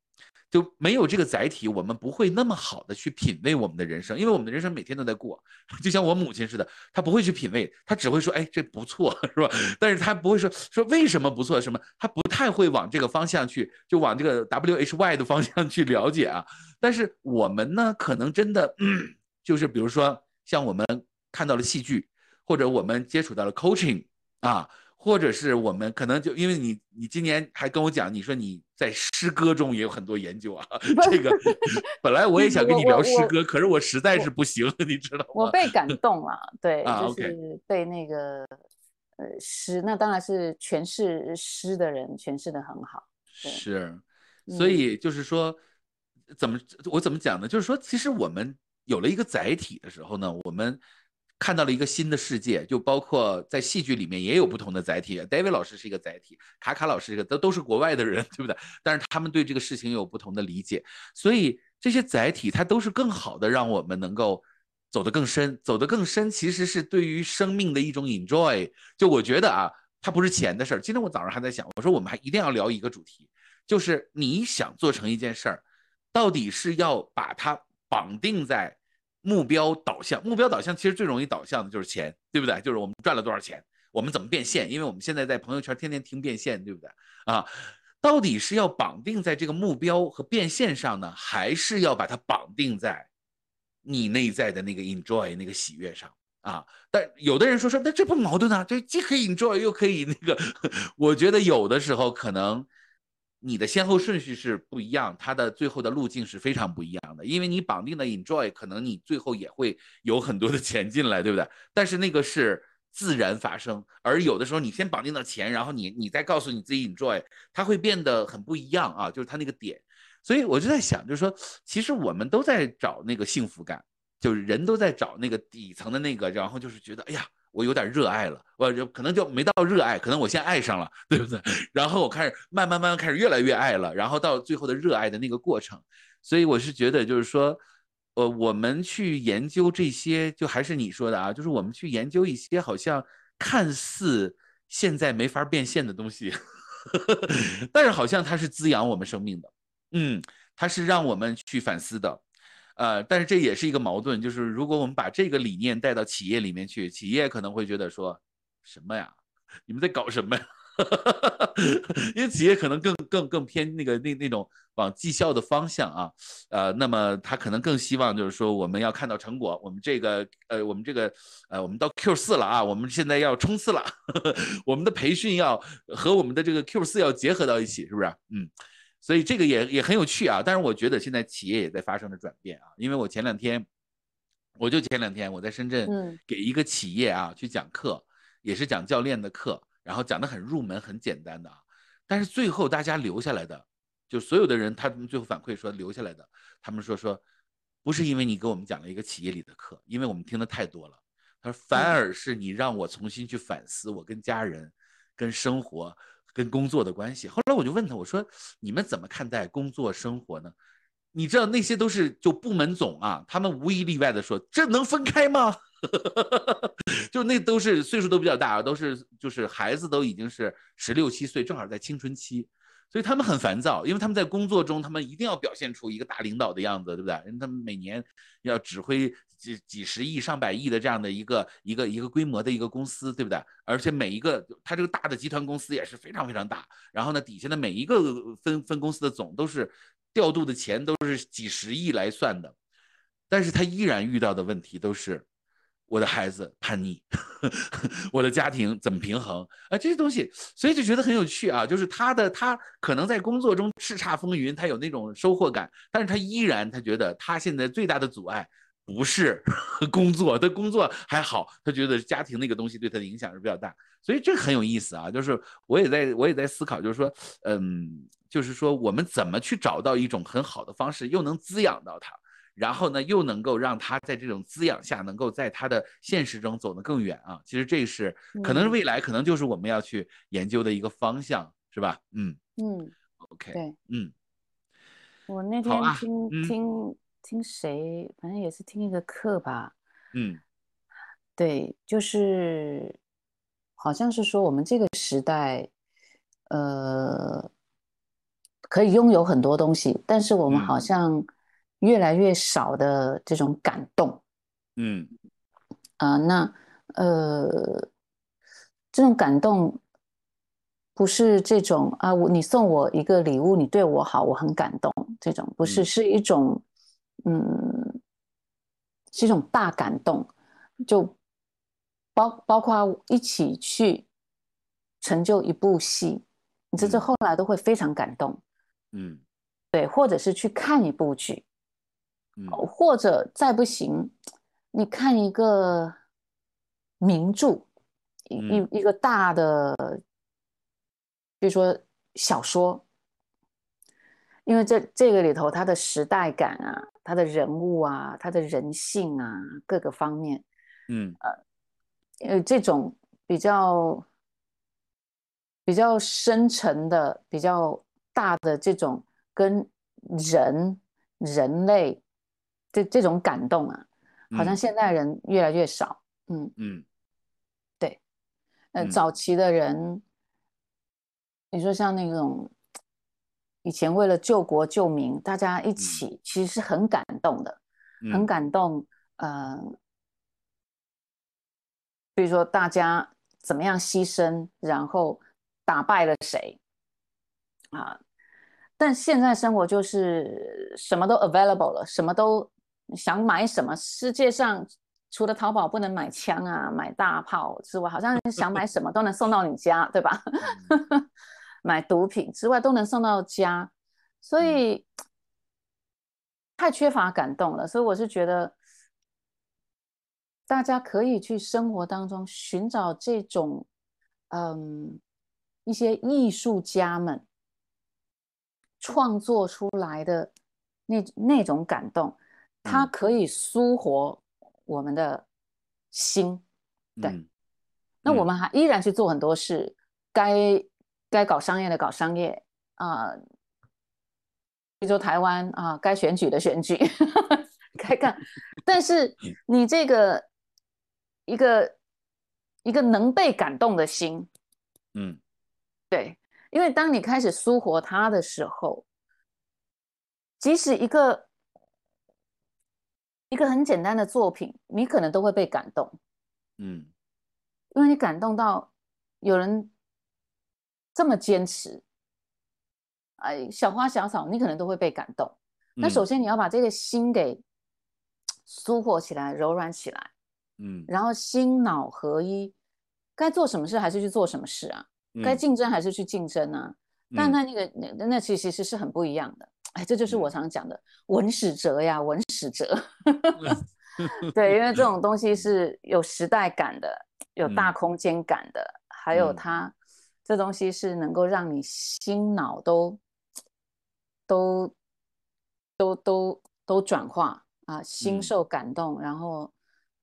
就没有这个载体，我们不会那么好的去品味我们的人生，因为我们的人生每天都在过，就像我母亲似的，她不会去品味，她只会说，哎，这不错，是吧？但是她不会说说为什么不错，什么，她不太会往这个方向去，就往这个 W H Y 的方向去了解啊。但是我们呢，可能真的 就是比如说，像我们看到了戏剧，或者我们接触到了 coaching 啊，或者是我们可能就因为你，你今年还跟我讲，你说你在诗歌中也有很多研究啊。这个本来我也想跟你聊诗歌，可是我实在是不行，你知道吗？我被感动了，对，就是被那个呃诗，那当然是诠释诗的人诠释的很好。是，所以就是说。怎么我怎么讲呢？就是说，其实我们有了一个载体的时候呢，我们看到了一个新的世界，就包括在戏剧里面也有不同的载体。David 老师是一个载体，卡卡老师这个都都是国外的人，对不对？但是他们对这个事情有不同的理解，所以这些载体它都是更好的让我们能够走得更深，走得更深，其实是对于生命的一种 enjoy。就我觉得啊。它不是钱的事儿。今天我早上还在想，我说我们还一定要聊一个主题，就是你想做成一件事儿，到底是要把它绑定在目标导向。目标导向其实最容易导向的就是钱，对不对？就是我们赚了多少钱，我们怎么变现？因为我们现在在朋友圈天天听变现，对不对？啊，到底是要绑定在这个目标和变现上呢，还是要把它绑定在你内在的那个 enjoy 那个喜悦上？啊，但有的人说说，那这不矛盾啊？这既可以 enjoy 又可以那个，我觉得有的时候可能你的先后顺序是不一样，它的最后的路径是非常不一样的。因为你绑定的 enjoy，可能你最后也会有很多的钱进来，对不对？但是那个是自然发生，而有的时候你先绑定了钱，然后你你再告诉你自己 enjoy，它会变得很不一样啊，就是它那个点。所以我就在想，就是说，其实我们都在找那个幸福感。就是人都在找那个底层的那个，然后就是觉得，哎呀，我有点热爱了，我就可能就没到热爱，可能我先爱上了，对不对？然后我开始慢慢慢慢开始越来越爱了，然后到最后的热爱的那个过程。所以我是觉得，就是说，呃，我们去研究这些，就还是你说的啊，就是我们去研究一些好像看似现在没法变现的东西，但是好像它是滋养我们生命的，嗯，它是让我们去反思的。呃，但是这也是一个矛盾，就是如果我们把这个理念带到企业里面去，企业可能会觉得说，什么呀，你们在搞什么呀？因为企业可能更更更偏那个那那种往绩效的方向啊，呃，那么他可能更希望就是说我们要看到成果，我们这个呃我们这个呃我们到 Q 四了啊，我们现在要冲刺了，我们的培训要和我们的这个 Q 四要结合到一起，是不是？嗯。所以这个也也很有趣啊，但是我觉得现在企业也在发生着转变啊，因为我前两天，我就前两天我在深圳给一个企业啊去讲课，也是讲教练的课，然后讲的很入门很简单的啊，但是最后大家留下来的，就所有的人他们最后反馈说留下来的，他们说说，不是因为你给我们讲了一个企业里的课，因为我们听的太多了，他说反而是你让我重新去反思我跟家人，跟生活。跟工作的关系，后来我就问他，我说你们怎么看待工作生活呢？你知道那些都是就部门总啊，他们无一例外的说，这能分开吗？就那都是岁数都比较大，都是就是孩子都已经是十六七岁，正好在青春期。所以他们很烦躁，因为他们在工作中，他们一定要表现出一个大领导的样子，对不对？因为他们每年要指挥几几十亿、上百亿的这样的一个一个一个规模的一个公司，对不对？而且每一个他这个大的集团公司也是非常非常大，然后呢，底下的每一个分分公司的总都是调度的钱都是几十亿来算的，但是他依然遇到的问题都是。我的孩子叛逆，我的家庭怎么平衡啊？这些东西，所以就觉得很有趣啊。就是他的他可能在工作中叱咤风云，他有那种收获感，但是他依然他觉得他现在最大的阻碍不是 工作，他工作还好，他觉得家庭那个东西对他的影响是比较大。所以这很有意思啊。就是我也在我也在思考，就是说，嗯，就是说我们怎么去找到一种很好的方式，又能滋养到他。然后呢，又能够让他在这种滋养下，能够在他的现实中走得更远啊！其实这是可能是未来，可能就是我们要去研究的一个方向，是吧？嗯嗯，OK，对，嗯。我那天听听听谁，反正也是听一个课吧。嗯，对，就是好像是说我们这个时代，呃，可以拥有很多东西，但是我们好像。越来越少的这种感动，嗯，啊，那呃，这种感动不是这种啊，我你送我一个礼物，你对我好，我很感动，这种不是，是一种，嗯，是一种大感动，就包包括一起去成就一部戏，你这这后来都会非常感动，嗯，对，或者是去看一部剧。或者再不行，你看一个名著，一一个大的，比如说小说，因为这这个里头他的时代感啊，他的人物啊，他的人性啊，各个方面，嗯呃呃，这种比较比较深沉的、比较大的这种跟人人类。这这种感动啊，好像现代人越来越少。嗯嗯，对。呃，早期的人，你说像那种以前为了救国救民，大家一起，其实是很感动的，很感动。呃，比如说大家怎么样牺牲，然后打败了谁啊？但现在生活就是什么都 available 了，什么都想买什么。世界上除了淘宝不能买枪啊、买大炮之外，好像 想买什么都能送到你家，对吧？买毒品之外都能送到家，所以太缺乏感动了。所以我是觉得，大家可以去生活当中寻找这种，嗯，一些艺术家们。创作出来的那那种感动，它可以舒活我们的心。对，那我们还依然去做很多事，该该搞商业的搞商业啊，比如说台湾啊，该选举的选举，该干。但是你这个一个一个能被感动的心，嗯，对。因为当你开始舒活它的时候，即使一个一个很简单的作品，你可能都会被感动，嗯，因为你感动到有人这么坚持，哎，小花小草，你可能都会被感动。那首先你要把这个心给舒活起来，柔软起来，嗯，然后心脑合一，该做什么事还是去做什么事啊。该竞争还是去竞争啊？但那那个那那其实是很不一样的。哎，这就是我常讲的文史哲呀，文史哲。对，因为这种东西是有时代感的，有大空间感的，还有它这东西是能够让你心脑都都都都都转化啊，心受感动，然后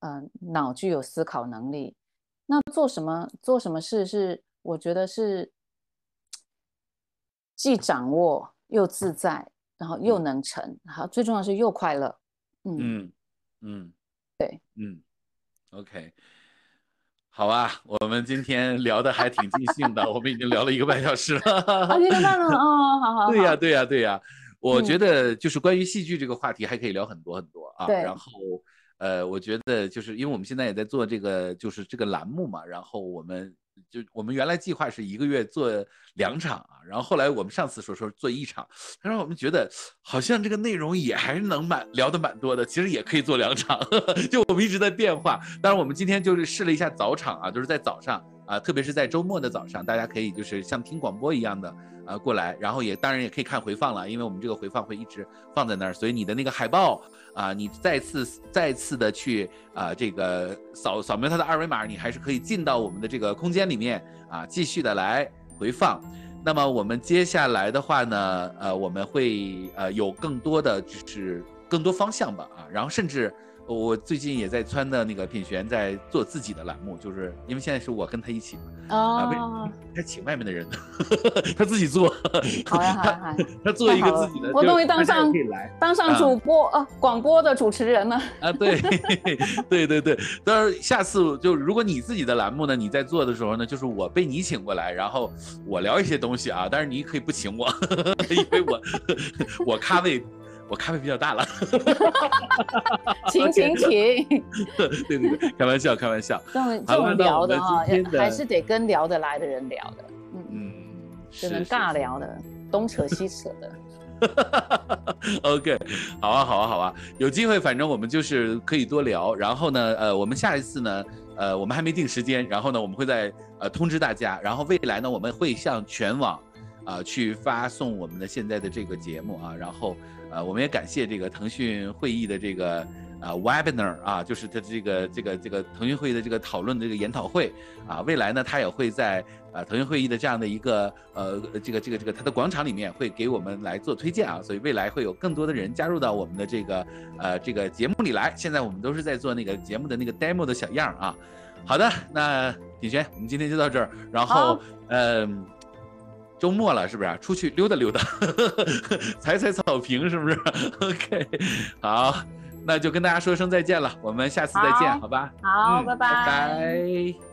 嗯，脑具有思考能力。那做什么做什么事是？我觉得是既掌握又自在，然后又能成，好，最重要是又快乐。嗯嗯，对，嗯，OK，好吧，我们今天聊的还挺尽兴的，我们已经聊了一个半小时了，一个半了，哦，好好，对呀，对呀，对呀，我觉得就是关于戏剧这个话题还可以聊很多很多啊，然后呃，我觉得就是因为我们现在也在做这个就是这个栏目嘛，然后我们。就我们原来计划是一个月做两场啊，然后后来我们上次说说做一场，他说我们觉得好像这个内容也还能蛮聊的蛮多的，其实也可以做两场，就我们一直在变化。当然我们今天就是试了一下早场啊，就是在早上啊，特别是在周末的早上，大家可以就是像听广播一样的。啊，过来，然后也当然也可以看回放了，因为我们这个回放会一直放在那儿，所以你的那个海报啊，你再次再次的去啊，这个扫扫描它的二维码，你还是可以进到我们的这个空间里面啊，继续的来回放。那么我们接下来的话呢，呃，我们会呃有更多的就是更多方向吧啊，然后甚至。我最近也在穿的那个品璇在做自己的栏目，就是因为现在是我跟他一起嘛，啊，他请外面的人，他自己做，好呀 好呀，他做一个自己的，我终于当上当上主播啊，广播的主持人了啊，对 对对对，当然下次就如果你自己的栏目呢，你在做的时候呢，就是我被你请过来，然后我聊一些东西啊，但是你可以不请我，因为我我咖位。我咖啡比较大了，请请请，对对对，开玩笑开玩笑，这种这种聊的哈，还是得跟聊得来的人聊的，嗯。嗯，只能尬聊的，东扯西扯的，OK，好啊好啊好啊，有机会反正我们就是可以多聊，然后呢，呃，我们下一次呢，呃，我们还没定时间，然后呢，我们会在呃通知大家，然后未来呢，我们会向全网啊去发送我们的现在的这个节目啊，然后。呃，我们也感谢这个腾讯会议的这个呃 webinar 啊，就是它这个这个这个腾讯会议的这个讨论的这个研讨会啊，未来呢，它也会在啊腾讯会议的这样的一个呃这个这个这个它的广场里面会给我们来做推荐啊，所以未来会有更多的人加入到我们的这个呃这个节目里来。现在我们都是在做那个节目的那个 demo 的小样啊。好的，那品轩，我们今天就到这儿，然后嗯。周末了，是不是？出去溜达溜达，踩踩草坪，是不是？OK，好，那就跟大家说声再见了，我们下次再见，好吧？好，拜拜。拜拜。